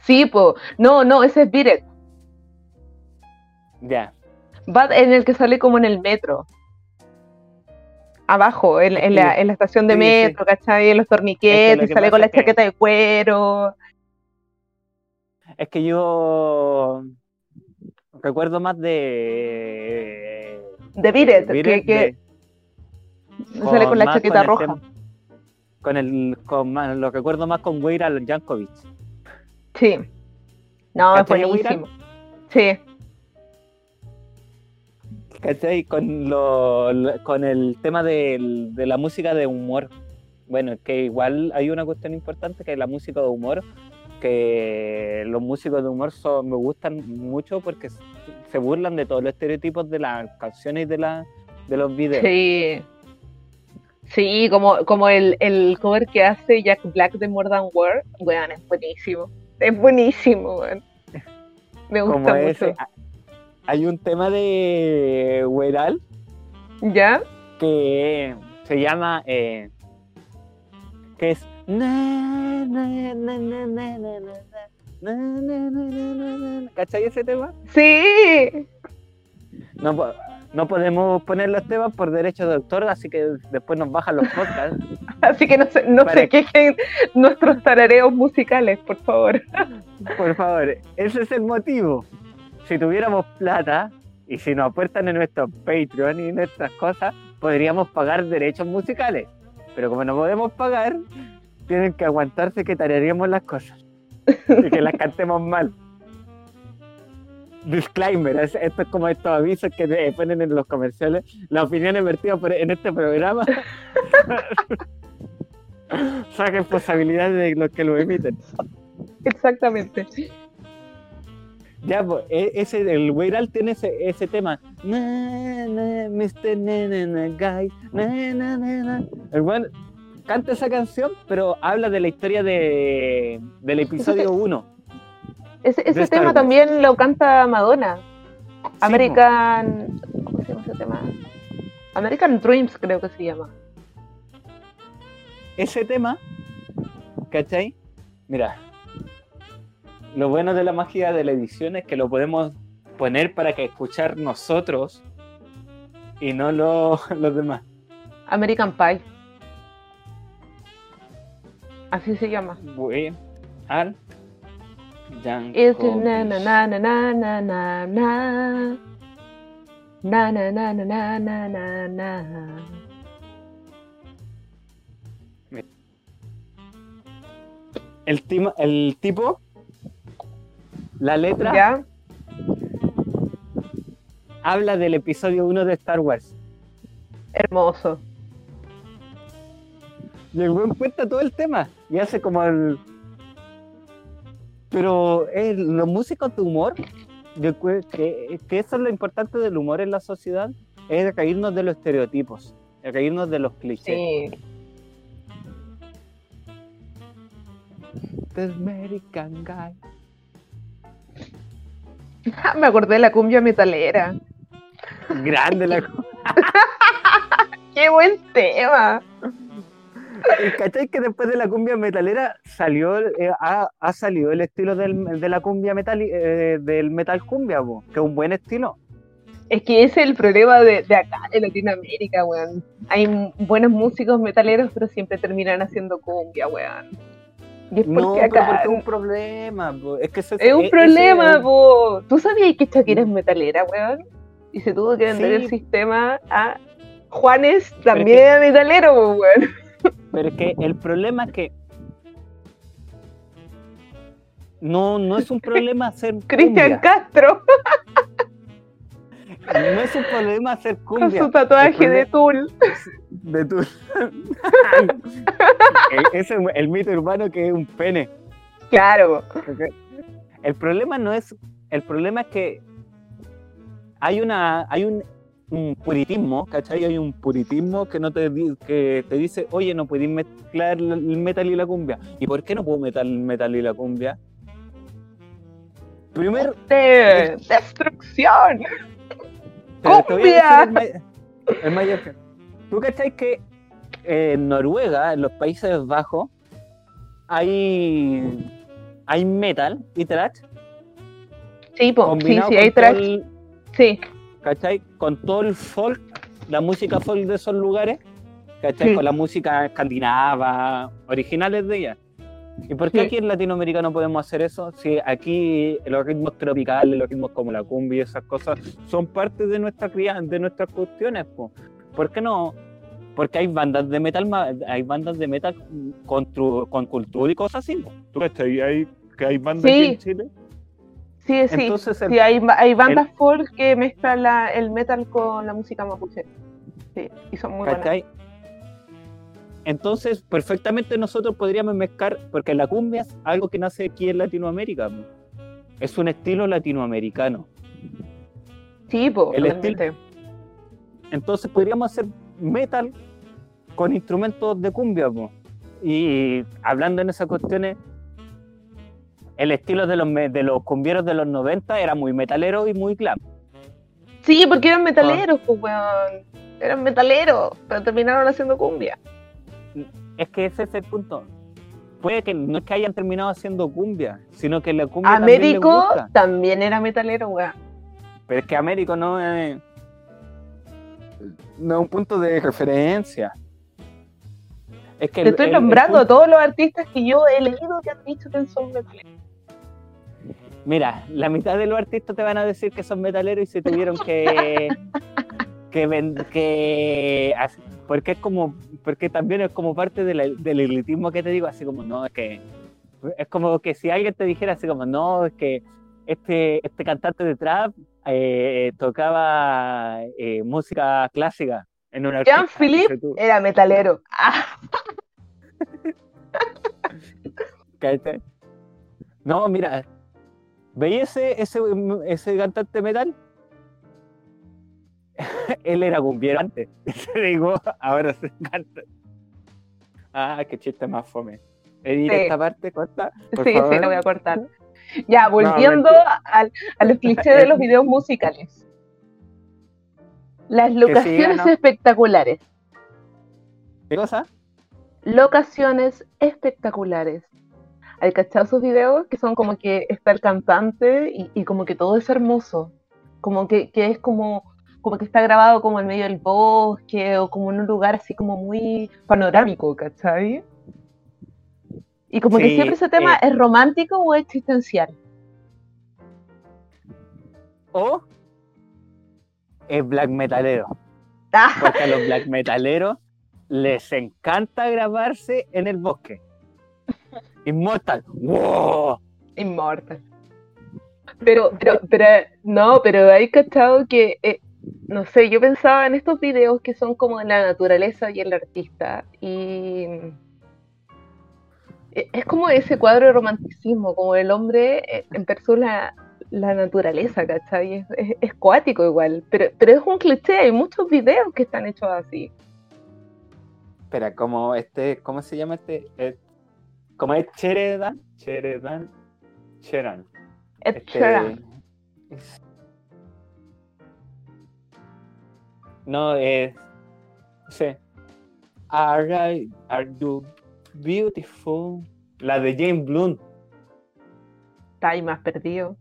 Sí, po. No, no, ese es It. Ya. Bad en el que sale como en el metro. Abajo, en, en la, en la estación de Sí, sí. metro, ¿cachai? En los Es que torniquetes, lo que sale con la es que- chaqueta de cuero. Es que yo recuerdo más de. De Beat que, sale con la chaqueta roja. con el. Con más- lo recuerdo más con Weir al Jankovic. Sí. No, es ¿Cachai a Weir buenísimo. Sí. ¿Cachai? Con, lo, con el tema de la música de humor. Bueno, es que igual hay una cuestión importante que es la música de humor, que los músicos de humor son, me gustan mucho porque se burlan de todos los estereotipos de las canciones y de, la, de los videos. Sí. Sí, como, como el, el cover que hace Jack Black de More Than Words, weón, es buenísimo. Es buenísimo, man. Me gusta mucho. Hay un tema de Hueral. ¿Ya? Que se llama. Eh, que es. ¿Cachai ese tema? Sí. No, no podemos poner los temas por derecho de autor, así que después nos bajan los podcasts. Así que no se, no Para- se quejen nuestros tarareos musicales, por favor. Por favor, ese es el motivo. Si tuviéramos plata y si nos apuestan en nuestro Patreon y nuestras cosas, podríamos pagar derechos musicales. Pero como no podemos pagar, tienen que aguantarse que tarareemos las cosas y que las cantemos mal. Disclaimer, es- esto es como estos avisos que te ponen en los comerciales. Las opiniones vertidas en este programa son responsabilidad de los que lo emiten. Exactamente. Ya, pues, e- ese, el Weiral tiene ese, ese tema. Na, na, Mr. Na, na, na. Na. El weón canta esa canción, pero habla de la historia de, del episodio 1. Ese, ese tema también lo canta Madonna. American. ¿Cómo se llama ese tema? American Dreams, creo que se llama. Ese tema, ¿cachai? Mira, lo bueno de la magia de la edición es que lo podemos poner para que escuchar nosotros y no lo- los demás. American Pie. Así se llama. Voy al It's na na Jankovic. na na na na na na. Na na na na na na na el, timo- el tipo, la letra, ¿Ya? habla del episodio 1 de Star Wars. Hermoso. Y el buen cuenta todo el tema y hace como el. Pero eh, los músicos de humor, yo creo que, que eso es lo importante del humor en la sociedad, es reírnos de los estereotipos, reírnos de los clichés. Sí. The American guy. Me acordé de la cumbia metalera. Grande la ¡Qué buen tema! ¿Y ¿Cachai que después de la cumbia metalera salió, eh, ha, ha salido el estilo del- de la cumbia metal, eh, del metal cumbia, po, que es un buen estilo? Es que ese es el problema de, de acá, de Latinoamérica, weón. Hay buenos músicos metaleros, pero siempre terminan haciendo cumbia, weón. Y es porque No, pero acá porque es un problema, po, es que ese- es un e- problema, ese- po. ¿Tú sabías que Shakira es metalera, weón? Y se tuvo que vender Sí. el sistema a Juanes también es metalero, po, weón. Pero es que el problema es que no, no es un problema hacer Cristian. Castro No es un problema hacer con cumbia. su tatuaje de tul. de tu... Ese es el mito urbano que es un pene. Claro. El problema no es. El problema es que hay una. hay un, un puritismo, ¿cachai? Hay un puritismo que no te que te dice, oye, no puedes mezclar el metal y la cumbia. ¿Y por qué no puedo meter el metal y la cumbia? Primero, De destrucción. Te, te voy a decir ¡Cumbia! el, may- el mayor. ¿Tú cachai que en Noruega, en los Países Bajos, hay, hay metal y thrash Sí, po, sí, sí, hay trash. el- Sí, ¿cachai? Con todo el folk, la música folk de esos lugares, ¿cachai? Sí. Con la música escandinava, originales de ella. ¿Y por qué Sí. aquí en Latinoamérica no podemos hacer eso? Si aquí los ritmos tropicales, los ritmos como la cumbia y esas cosas son parte de nuestra de nuestras cuestiones, po. ¿por qué no? Porque hay bandas de metal, hay bandas de metal con, con cultura y cosas así. ¿Tú cachai? Hay, que hay bandas Sí. aquí en Chile. sí, sí. Entonces, el- Sí, hay, hay bandas folk que mezclan la- el metal con la música mapuche. Sí, y son muy buenas. Entonces, perfectamente nosotros podríamos mezclar, porque la cumbia es algo que nace aquí en Latinoamérica. Es un estilo latinoamericano. Sí, po, el totalmente. Entonces podríamos hacer metal con instrumentos de cumbia. po. Y hablando en esas cuestiones, el estilo de los, de los cumbieros de los 90 era muy metalero y muy glam. Sí, porque eran metaleros, pues, weón. Eran metaleros, pero terminaron haciendo cumbia. Es que ese es el punto. Puede que no es que hayan terminado haciendo cumbia, sino que la cumbia también les Américo gusta. también era metalero, weón. Pero es que Américo no es. No es un punto de referencia. Es que Te el- estoy el- el nombrando a todos los artistas que yo he leído que han dicho que son metaleros. Mira, la mitad de los artistas te van a decir que son metaleros y se tuvieron que. que, que hace- porque es como. Porque también es como parte de la- del elitismo que te digo, así como, no, es que. Es como que si alguien te dijera así como, no, es que este, este cantante de trap eh, tocaba eh, música clásica en una orquesta. Dices tú, era metalero. No, mira, ¿veis ese, ese, ese cantante metal? Él era cumbiero antes. Te digo, ahora se canta. Ah, qué chiste más fome. Edita Sí. esta parte, corta. por sí, favor. sí, lo voy a cortar. Ya, volviendo mentira. al- a los clichés de los videos musicales. Las locaciones ¿no? espectaculares. ¿Qué cosa? Locaciones espectaculares. ¿Hay cachado esos videos que son como que está el cantante y, y como que todo es hermoso? Como que, que es como, como que está grabado como en medio del bosque o como en un lugar así como muy panorámico, ¿cachai? Y como que siempre ese tema eh. es romántico o existencial. O es black metalero. Ah, Porque a los black metaleros les encanta grabarse en el bosque. Immortal. ¡Wow! Inmortal. Pero, pero, pero, no, pero hay cachado que, eh, no sé, yo pensaba en estos videos que son como de la naturaleza y el artista, y eh, es como ese cuadro de romanticismo, como el hombre eh, en versus la, la naturaleza, ¿cachai? Es, es, es cuático igual, pero, pero es un cliché, hay muchos videos que están hechos así. Espera, como este, ¿cómo se llama este? Eh, ¿Cómo es Cheredan? Cheredan. Cheran. Este, Sheeran. es- No, es. No sé. Are, I- are you beautiful? La de James Blunt. está ahí más perdido.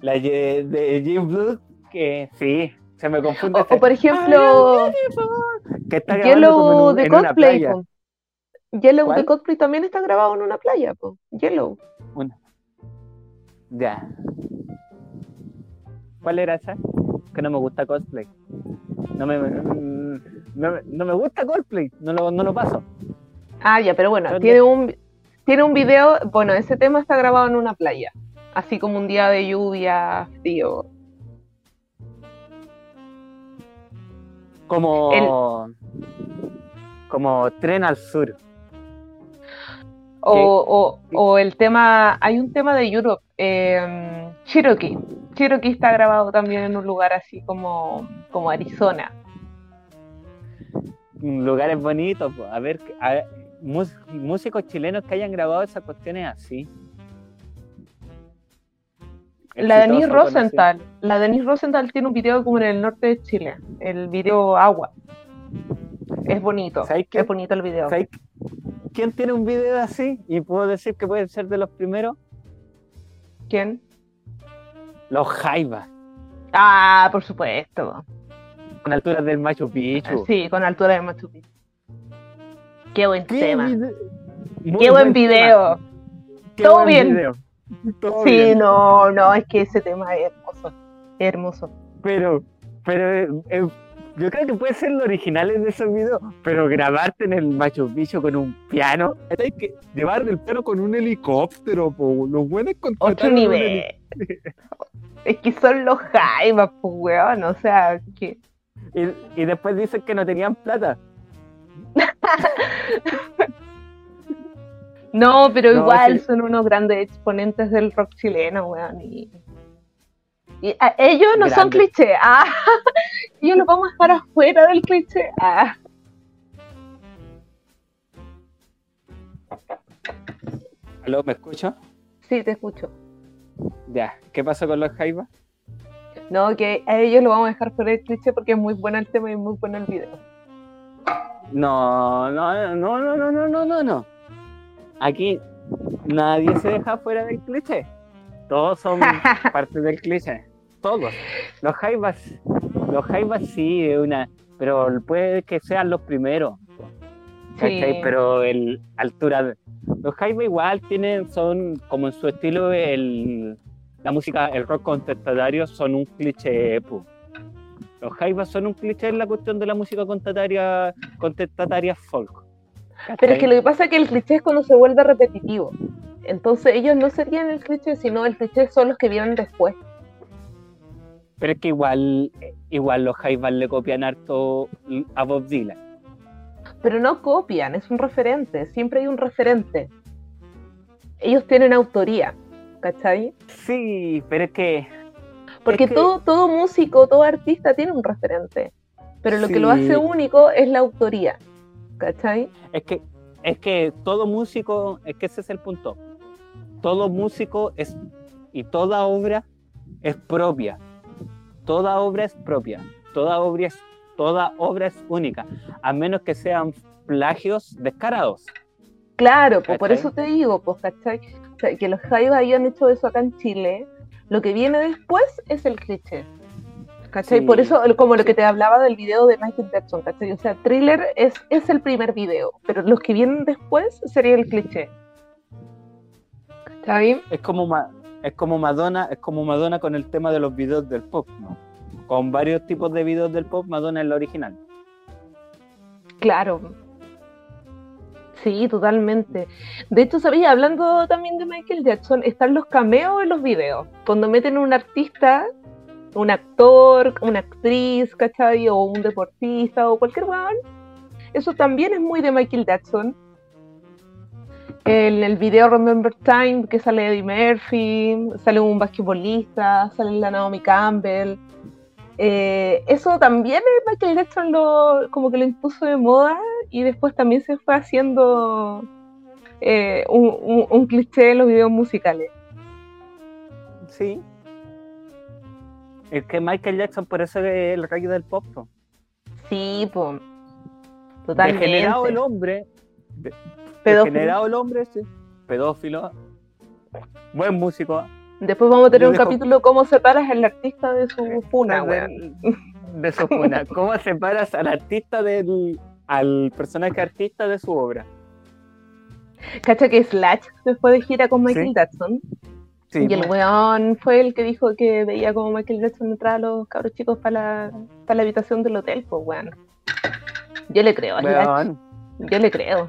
La de, de James Blunt, que sí, se me confunde. O, o por ejemplo, que está Yellow un- de cosplay. Yellow ¿Cuál? de cosplay también está grabado en una playa, po. Yellow. Una. Ya. ¿Cuál era esa? Que no me gusta cosplay. No me, no, me- no me gusta cosplay. No lo, no lo paso. Ah, ya, pero bueno, tiene un tiene un video, bueno, ese tema está grabado en una playa, así como un día de lluvia, frío. Como. Como tren al sur. O, o, o el tema, hay un tema de Europe, eh, Cherokee. Cherokee está grabado también en un lugar así como, como Arizona. Lugares bonitos, a ver, a ver, mus- músicos chilenos que hayan grabado esas cuestiones así. La Denise Rosenthal, la Denise Rosenthal tiene un video como en el norte de Chile, el video Agua. Es bonito, es bonito el video. ¿Sabes ¿Quién tiene un video así? Y puedo decir que puede ser de los primeros. ¿Quién? Los Jaivas, Ah, por supuesto. con alturas del Machu Picchu. Sí, con altura de Machu Picchu. Qué buen ¿Qué tema. Qué buen tema. video. Qué Todo buen bien. video. Todo Sí, bien. no, no, es que ese tema es hermoso. Es hermoso. Pero, pero eh, eh, yo creo que puede ser lo original de esos videos, pero grabarte en el Machu Picchu con un piano. Hay que llevar el piano con un helicóptero, po. Los buenos Otro nivel. Es que son los jaivas, pues, weón. O sea, que. Y, y después dicen que no tenían plata. No, pero No, igual sí. son unos grandes exponentes del rock chileno, weón. Y, y a- ellos no son Grande. cliché. Ah, ellos los vamos a dejar afuera del cliché. Ah. ¿Aló, me escucho? Sí, te escucho. Ya, ¿qué pasó con los Jaivas? No, que a ellos lo vamos a dejar fuera del cliché porque es muy bueno el tema y muy bueno el video. No, no, no, no, no, no, no, no, no. Aquí nadie se deja fuera del cliché. Todos son parte del cliché. Todos. Los Jaivas, los Jaivas sí, es una, pero puede que sean los primeros. Sí. Pero el altura. de- Los Jaivas igual tienen, son como en su estilo el la música, el rock contestatario son un cliché. pu. Los Jaivas son un cliché en la cuestión de la música contestataria, contestataria folk. Pero es que lo que pasa es que el cliché es cuando se vuelve repetitivo. Entonces ellos no serían el cliché, sino el cliché son los que vienen después. Pero es que igual, igual los Jaivas le copian harto a Bob Dylan. Pero no copian, es un referente, siempre hay un referente. Ellos tienen autoría, ¿cachai? Sí, pero es que Porque Es que- todo, todo músico, todo artista tiene un referente. Pero lo que lo Sí. hace único es la autoría, ¿cachai? Es que, es que todo músico, es que ese es el punto. Todo músico es, y toda obra es propia. Toda obra es propia. Toda obra es, toda obra es única. A menos que sean plagios descarados. Claro, pues por eso te digo, pues, ¿cachai? O sea, que los Jaivas hayan hecho eso acá en Chile, lo que viene después es el cliché. ¿Cachai? Sí, Por eso, como lo que te hablaba del video de Michael Jackson, ¿cachai? O sea, Thriller es, es el primer video, pero los que vienen después sería el cliché. ¿Cachai? Es como, Ma- es como Madonna, es como Madonna con el tema de los videos del pop, ¿no? Con varios tipos de videos del pop, Madonna es la original. Claro. Sí, totalmente. De hecho, sabía, hablando también de Michael Jackson, están los cameos en los videos. Cuando meten un artista, un actor, una actriz, ¿cachai? O un deportista o cualquier weón. Eso también es muy de Michael Jackson. En el video Remember Time, que sale Eddie Murphy, sale un basquetbolista, sale la Naomi Campbell. Eh, eso también Michael Jackson lo, como que lo impuso de moda y después también se fue haciendo eh, un, un- un cliché en los videos musicales. Sí. Es que Michael Jackson por eso es el rey del pop. po. Sí, pues. Totalmente. Degenerado el hombre. de- Pedófilo. Degenerado el hombre, sí. Pedófilo. Buen músico. Después vamos a tener Yo un dejo- capítulo cómo separas al artista de su funa, de, weón. de su funa. ¿Cómo separas al artista del. al personaje artista de su obra? Cacha que Slash se fue de gira con Michael Sí. Jackson Sí, y el po. weón fue el que dijo que veía como Michael Jackson entraba a los cabros chicos para la, para la habitación del hotel, pues weón. Yo le creo a Slash. Yo le creo.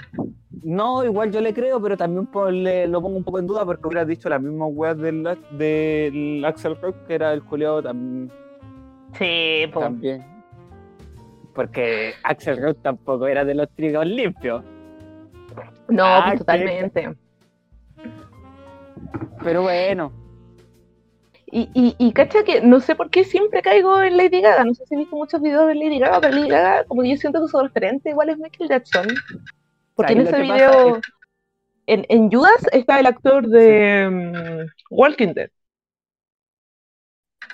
No, igual yo le creo, pero también le- lo pongo un poco en duda porque hubiera dicho la misma weá del, del Axel Rock, que era el culiado tam- Sí, po. también. Porque Axel Rock tampoco era de los trigos limpios. No, Ah, pues qué- totalmente. Pero bueno, Y, y, y cacha que no sé por qué siempre caigo en Lady Gaga. No sé si he visto muchos videos de Lady Gaga, pero Lady Gaga, como que yo siento que su referente igual es Michael Jackson. Porque en ¿Sabes ese video, en, en Judas está el actor de mm, Walking Dead.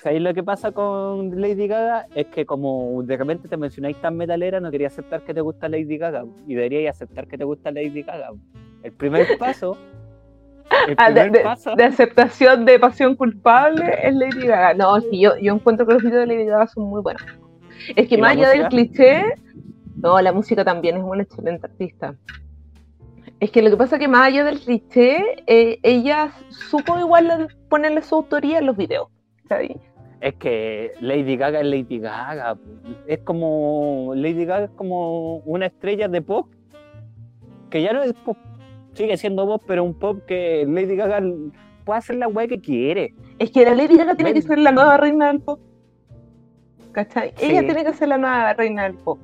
¿sabéis lo que pasa con Lady Gaga? Es que como de repente te mencionáis tan metalera, no quería aceptar que te gusta Lady Gaga. Y deberíais aceptar que te gusta Lady Gaga. El primer paso. El Ah, de, primer de- paso. de aceptación de pasión culpable es Lady Gaga. No, sí, yo, yo encuentro que los videos de Lady Gaga son muy buenos. Es que ¿Y más allá del cliché, no, la música también es una excelente artista. Es que lo que pasa es que más allá del cliché, eh, ella supo igual ponerle su autoría en los videos. ¿sabes? Es que Lady Gaga es Lady Gaga. Es como. Lady Gaga es como una estrella de pop. Que ya no es pop. Sigue siendo pop, pero un pop que Lady Gaga puede hacer la weá que quiere. Es que la Lady Gaga tiene que ser la nueva reina del pop. ¿Cachai? Sí. Ella tiene que ser la nueva reina del pop.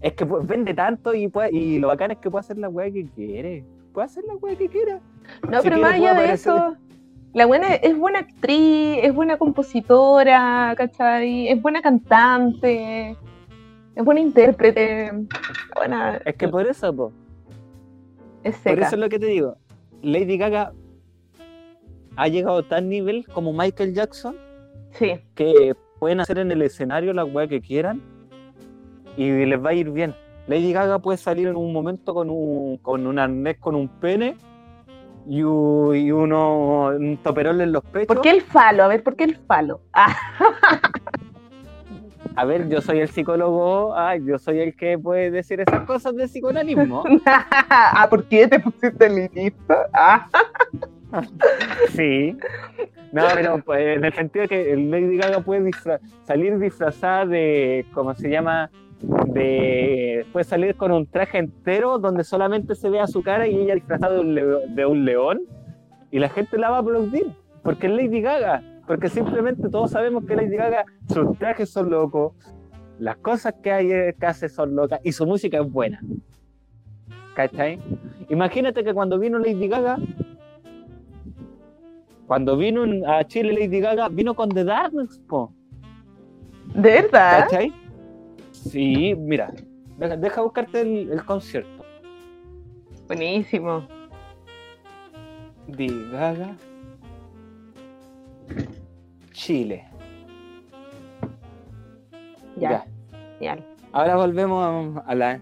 Es que pues, vende tanto y, puede- y lo bacán es que puede hacer la weá que quiere. Puede hacer la weá que quiera. No, Si pero más allá de aparecer- eso, la buena es buena actriz, es buena compositora, ¿cachai? Es buena cantante, es buena intérprete, buena, Es que por eso, po. Es Por eso es lo que te digo. Lady Gaga ha llegado a tal nivel como Michael Jackson Sí, que pueden hacer en el escenario la weá que quieran y les va a ir bien. Lady Gaga puede salir en un momento con un, con un arnés con un pene y, u- y uno, un toperol en los pechos. ¿por qué el falo? A ver, ¿por qué el falo? Ah, A ver, yo soy el psicólogo, ay, yo soy el que puede decir esas cosas de psicoanalismo. ah, ¿por qué te pusiste elitista? Ah, Sí. No, pero pues, en el sentido de que Lady Gaga puede disfra- salir disfrazada de, ¿cómo se llama? De, puede salir con un traje entero donde solamente se vea su cara y ella disfrazada de un, de un león y la gente la va a aplaudir porque es Lady Gaga, porque simplemente todos sabemos que Lady Gaga, sus trajes son locos, las cosas que, hay, eh, que hace son locas y su música es buena. ¿Cachai? Imagínate que cuando vino Lady Gaga, cuando vino a Chile Lady Gaga, vino con The Darkness, po, ¿De verdad? ¿cachai? Sí, mira, deja, deja buscarte el, el concierto. Buenísimo. The Gaga, Chile. Ya, Ya. genial. Ahora volvemos a la.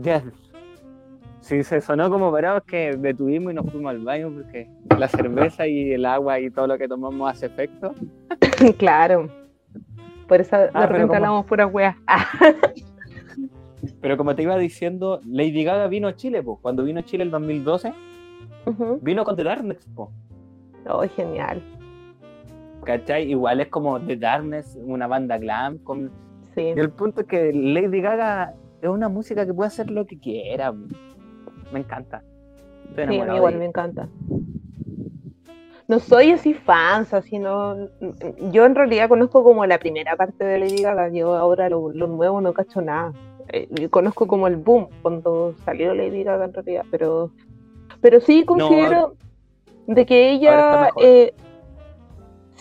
Ya. Si se sonó como parado es que detuvimos y nos fuimos al baño porque la cerveza y el agua y todo lo que tomamos hace efecto. claro. Por eso de Ah, pero repente hablamos pura wea. Ah, Pero como te iba diciendo, Lady Gaga vino a Chile, pues. Cuando vino a Chile el 2012, ujú. vino con The Darkness, po. Oh, genial. ¿Cachai? Igual es como The Darkness, una banda glam. Con... Sí. Y el punto es que Lady Gaga es una música que puede hacer lo que quiera. Me encanta. Estoy Sí, a mí enamorado igual me encanta. No soy así fans, así no. Yo en realidad conozco como la primera parte de Lady Gaga. Yo ahora lo, lo nuevo no cacho nada. Eh, conozco como el boom cuando salió Lady Gaga en realidad, pero, pero sí considero de que ella.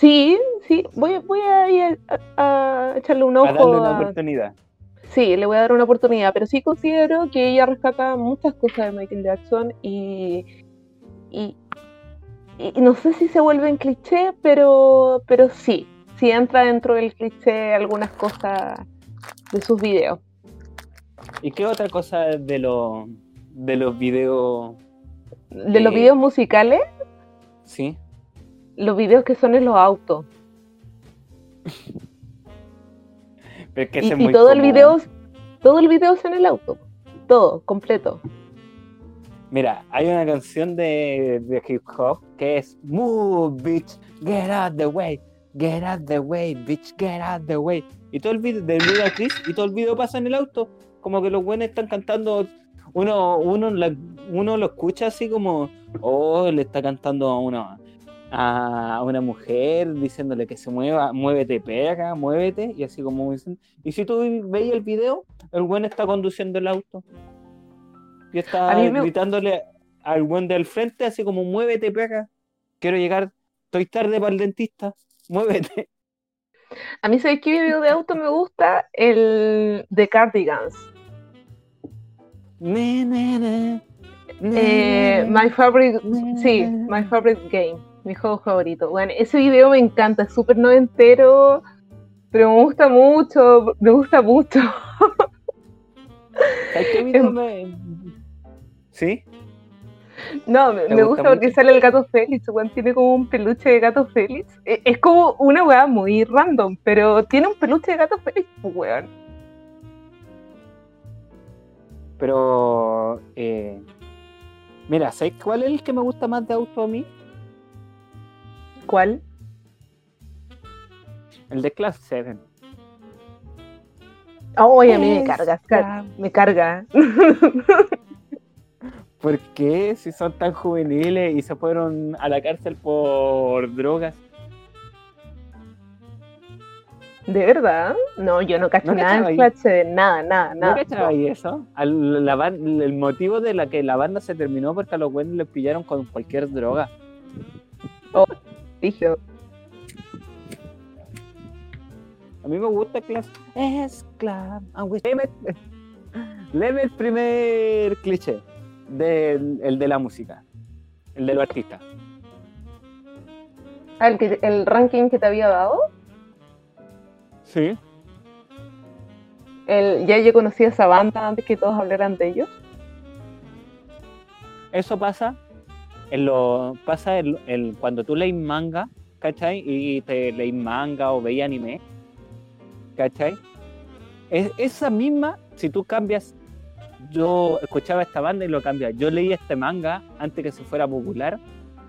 Sí, sí, voy, voy a, ir a, a echarle un A ojo. darle una a- oportunidad. Sí, le voy a dar una oportunidad, pero sí considero que ella rescata muchas cosas de Michael Jackson y, y, y no sé si se vuelve en cliché, pero, pero sí, sí entra dentro del cliché algunas cosas de sus videos. ¿Y qué otra cosa de los de los videos? De los videos musicales, Sí. Los videos que son en los autos. Pero es que Y, ese es y muy todo el video, todo el video es en el auto, todo, completo. Mira, hay una canción de, de hip hop que es Move, bitch, get out the way, get out the way, bitch, get out the way. Y todo el video, del video Chris, y todo el video pasa en el auto, como que los buenos están cantando uno, uno, la- uno lo escucha así como, oh, le está cantando a una, a una mujer diciéndole que se mueva, muévete, pega, muévete, y así como dicen. Y si tú veis el video, el buen está conduciendo el auto. Y está me- gritándole al buen del frente, así como, muévete, pega. Quiero llegar, estoy tarde para el dentista, muévete. A mí, ¿sabes qué video de auto me gusta? El de Cardigans. Ne, ne, ne, Eh, my favorite, sí, my favorite game, mi juego favorito. Bueno, ese video me encanta, es súper noventero, pero me gusta mucho, me gusta mucho. ¿Sabes qué video me- ¿Sí? No, me, ¿Te me gusta gusta porque mucho? sale el gato Félix, weón, tiene como un peluche de gato Félix. E- Es como una weá muy random, pero tiene un peluche de gato Félix, pues, weón. Pero, eh, mira, ¿sabes cuál es el que me gusta más de auto a mí? ¿Cuál? El de Class 7. Ay, a mí me carga, car- me carga. ¿Por qué si son tan juveniles y se fueron a la cárcel por drogas? ¿De verdad? No, yo no cacho ¿No nada en clase de nada, nada, ¿No nada. cachabas eso? Al- la ban- el motivo de la que la banda se terminó porque a los buenos les pillaron con cualquier droga. A mí me gusta Class. Es Class. Léeme, léeme el primer cliché del el de la música. El de los artistas. ah, el, que- el ranking que te había dado, Sí. el, ya yo conocía esa banda antes que todos hablaran de ellos. Eso pasa en lo pasa en- cuando tú lees manga, ¿cachai? Y te lees manga o veis anime, ¿cachai? Es, esa misma, si tú cambias, yo escuchaba esta banda y lo cambias, yo leí este manga antes que se fuera popular,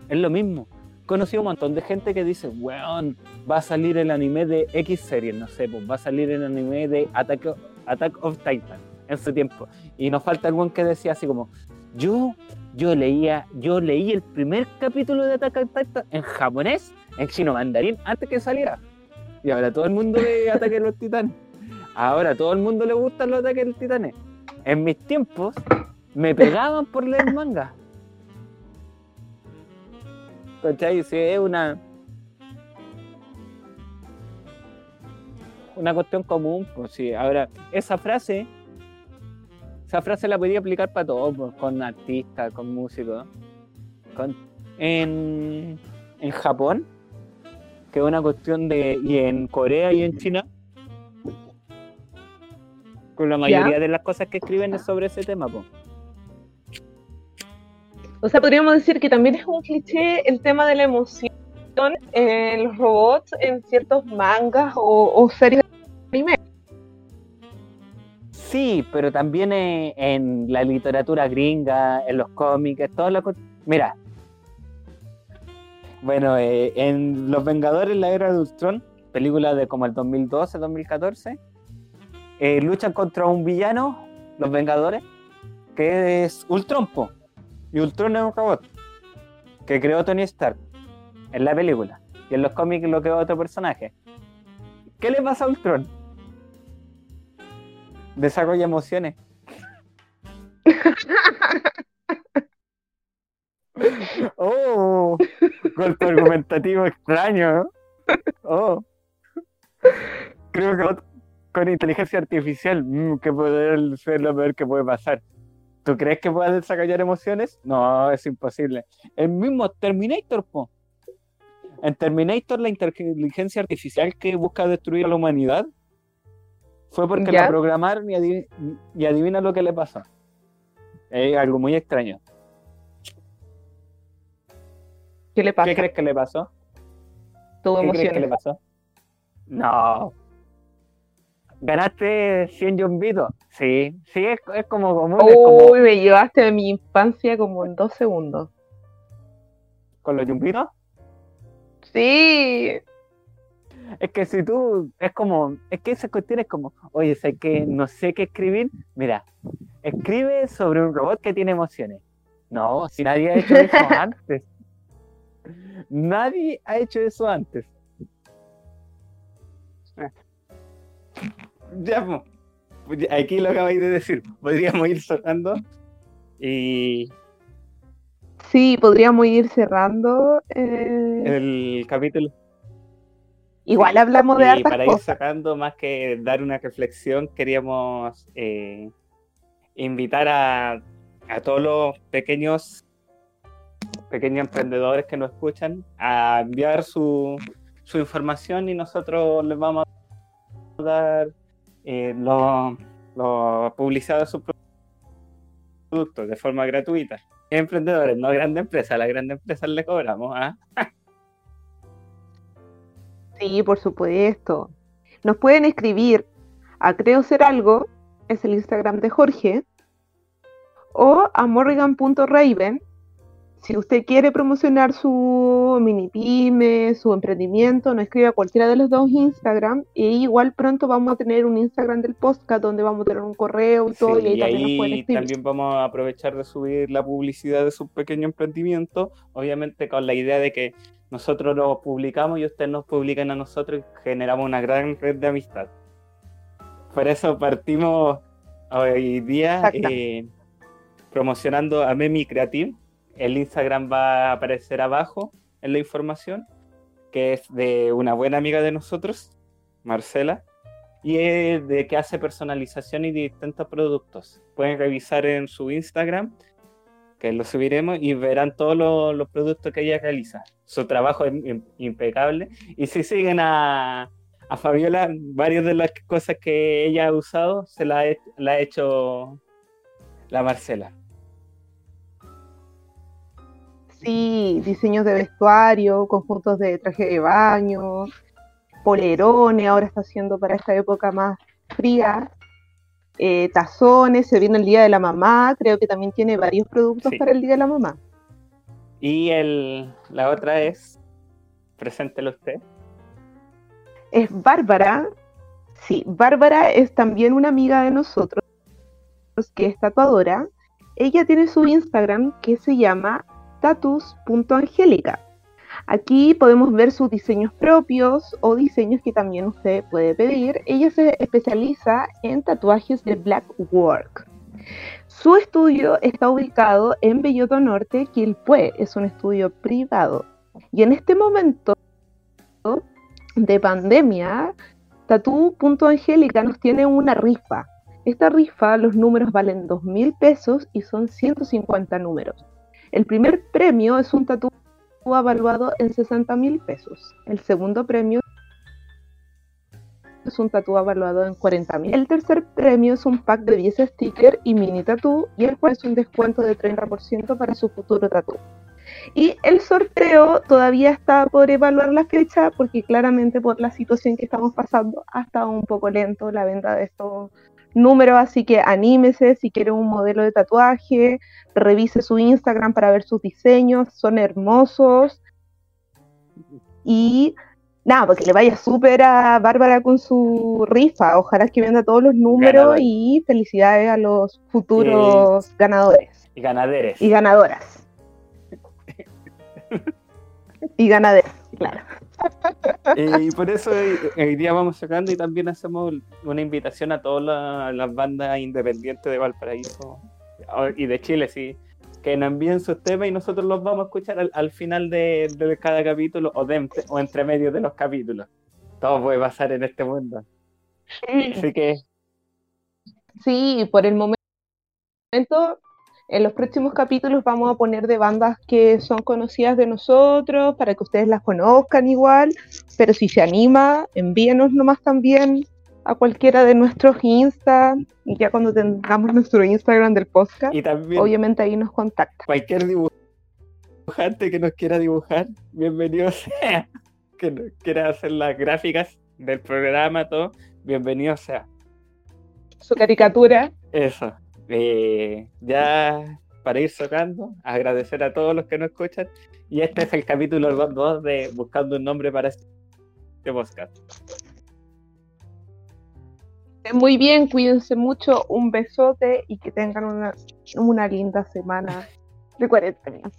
es lo mismo. Conocí un montón de gente que dice, weón, va a salir el anime de X series, no sé, pues va a salir el anime de Attack, Attack of Titan en su tiempo. Y nos falta algún que decía así como, yo yo leía, yo leí el primer capítulo de Attack on Titan en japonés, en chino mandarín, antes que saliera. Y ahora todo el mundo ve Ataque de los Titanes. Ahora todo el mundo le gustan los Ataques de los Titanes. En mis tiempos me pegaban por leer manga. ¿Cachai? Sí, es una. Una cuestión común, pues sí. Ahora, esa frase esa frase la podía aplicar para todo, pues, con artistas, con músicos. Con, en, en Japón, que es una cuestión de. y en Corea y en China, con la mayoría de las cosas que escriben es sobre ese tema, pues. O sea, podríamos decir que también es un cliché el tema de la emoción en los robots en ciertos mangas o, o series de anime. Sí, pero también en la literatura gringa, en los cómics, las cosas. Mira. Bueno, eh, en Los Vengadores, la era de Ultron, película de como el 2012, 2014, eh, luchan contra un villano, los Vengadores, que es Ultron, po. Y Ultron es un robot que creó Tony Stark en la película. Y en los cómics lo creó otro personaje. ¿Qué le pasa a Ultron? Desarrolla emociones. Oh, golpe argumentativo extraño. Oh, creo que con inteligencia artificial, mm, que puede ser lo peor que puede pasar. ¿Tú crees que pueda desarrollar emociones? No, es imposible. El mismo Terminator, po. En Terminator, la inteligencia artificial que busca destruir a la humanidad fue porque ¿Ya? la programaron y, adiv- y adivina lo que le pasó. Es algo muy extraño. ¿Qué le pasa? ¿Qué crees que le pasó? Tuvo ¿Qué crees que le pasó? No. ¿Ganaste 100 yumbitos? Sí, sí, es, es como común, es como Uy, me llevaste de mi infancia como en dos segundos. con los yumbitos. Sí. Es que si tú, es como, es que esa cuestión es como, oye, sé que no sé qué escribir, mira, escribe sobre un robot que tiene emociones. No, si nadie ha hecho eso antes. Nadie ha hecho eso antes. Ya, po. aquí lo acabáis de decir. Podríamos ir cerrando. Y Sí, podríamos ir cerrando. eh, el capítulo. Igual hablamos de hartas para ir cosas. sacando, más que dar una reflexión, queríamos eh, invitar a, a todos los pequeños pequeños emprendedores que nos escuchan a enviar su, su información y nosotros les vamos a dar eh, lo, de sus productos de forma gratuita. Emprendedores, no grandes empresas, a las grandes empresas le cobramos. ¿ah? Sí, por supuesto. Nos pueden escribir a Creo Ser Algo, es el Instagram de Jorge, o a morrigan.raven, si usted quiere promocionar su mini pyme, su emprendimiento, nos escribe a cualquiera de los dos Instagram, y igual pronto vamos a tener un Instagram del podcast donde vamos a tener un correo y todo, Sí, y ahí y también nos pueden ahí escribir. también vamos a aprovechar de subir la publicidad de su pequeño emprendimiento, obviamente con la idea de que nosotros lo publicamos y ustedes nos publican a nosotros y generamos una gran red de amistad. Por eso partimos hoy día eh, promocionando a Memi Creative. El Instagram va a aparecer abajo en la información, que es de una buena amiga de nosotros, Marcela, y es de que hace personalización y distintos productos. Pueden revisar en su Instagram, que lo subiremos, y verán todos los, productos que ella realiza. Su trabajo es im- impecable. Y si siguen a, a Fabiola, varias de las cosas que ella ha usado se la, ha- la ha hecho la Marcela. Sí, diseños de vestuario, conjuntos de traje de baño, polerones, ahora está haciendo para esta época más fría, eh, tazones, se viene el Día de la Mamá, creo que también tiene varios productos Sí. para el Día de la Mamá. Y el, la otra es, preséntelo usted. Es Bárbara, sí, Bárbara es también una amiga de nosotros, que es tatuadora. Ella tiene su Instagram que se llama tatus.angélica. Aquí podemos ver sus diseños propios o diseños que también usted puede pedir. Ella se especializa en tatuajes de black work. Su estudio está ubicado en Belloto Norte, Quilpué. Es un estudio privado. Y en este momento de pandemia, Tatu.angélica nos tiene una rifa. Esta rifa, los números valen 2 mil pesos y son 150 números. El primer premio es un tatu evaluado en 60 mil pesos. El segundo premio es un tatu evaluado en 40 mil. El tercer premio es un pack de 10 stickers y mini tatu y el cual es un descuento de 30% para su futuro tatu. Y el sorteo todavía está por evaluar la fecha porque claramente por la situación que estamos pasando ha estado un poco lento la venta de estos números, así que anímese si quiere un modelo de tatuaje, revise su Instagram para ver sus diseños, son hermosos. Y nada, porque le vaya súper a Bárbara con su rifa, ojalá que venda todos los números y felicidades a los futuros ganadores Y ganaderes. y ganadoras. y ganaderas, claro. Y por eso hoy, día vamos sacando y también hacemos una invitación a todas la- las bandas independientes de Valparaíso o- y de Chile, sí, que nos envíen sus temas y nosotros los vamos a escuchar al, al final de, de cada capítulo o, de, entre- o entre medio de los capítulos. Todo puede pasar en este mundo. Así que Sí, por el momento, en los próximos capítulos vamos a poner de bandas que son conocidas de nosotros para que ustedes las conozcan igual, pero si se anima, envíenos nomás también a cualquiera de nuestros Insta y ya cuando tengamos nuestro Instagram del podcast, y también obviamente ahí nos contactan. cualquier dibujante que nos quiera dibujar, bienvenido sea. Que nos quiera hacer las gráficas del programa, todo, bienvenido sea. Su caricatura, Eso. Eh, ya para ir cerrando, agradecer a todos los que nos escuchan. Y este es el capítulo 2 de Buscando un nombre para este podcast. Muy bien, cuídense mucho, un besote y que tengan una, una linda semana de cuarentena.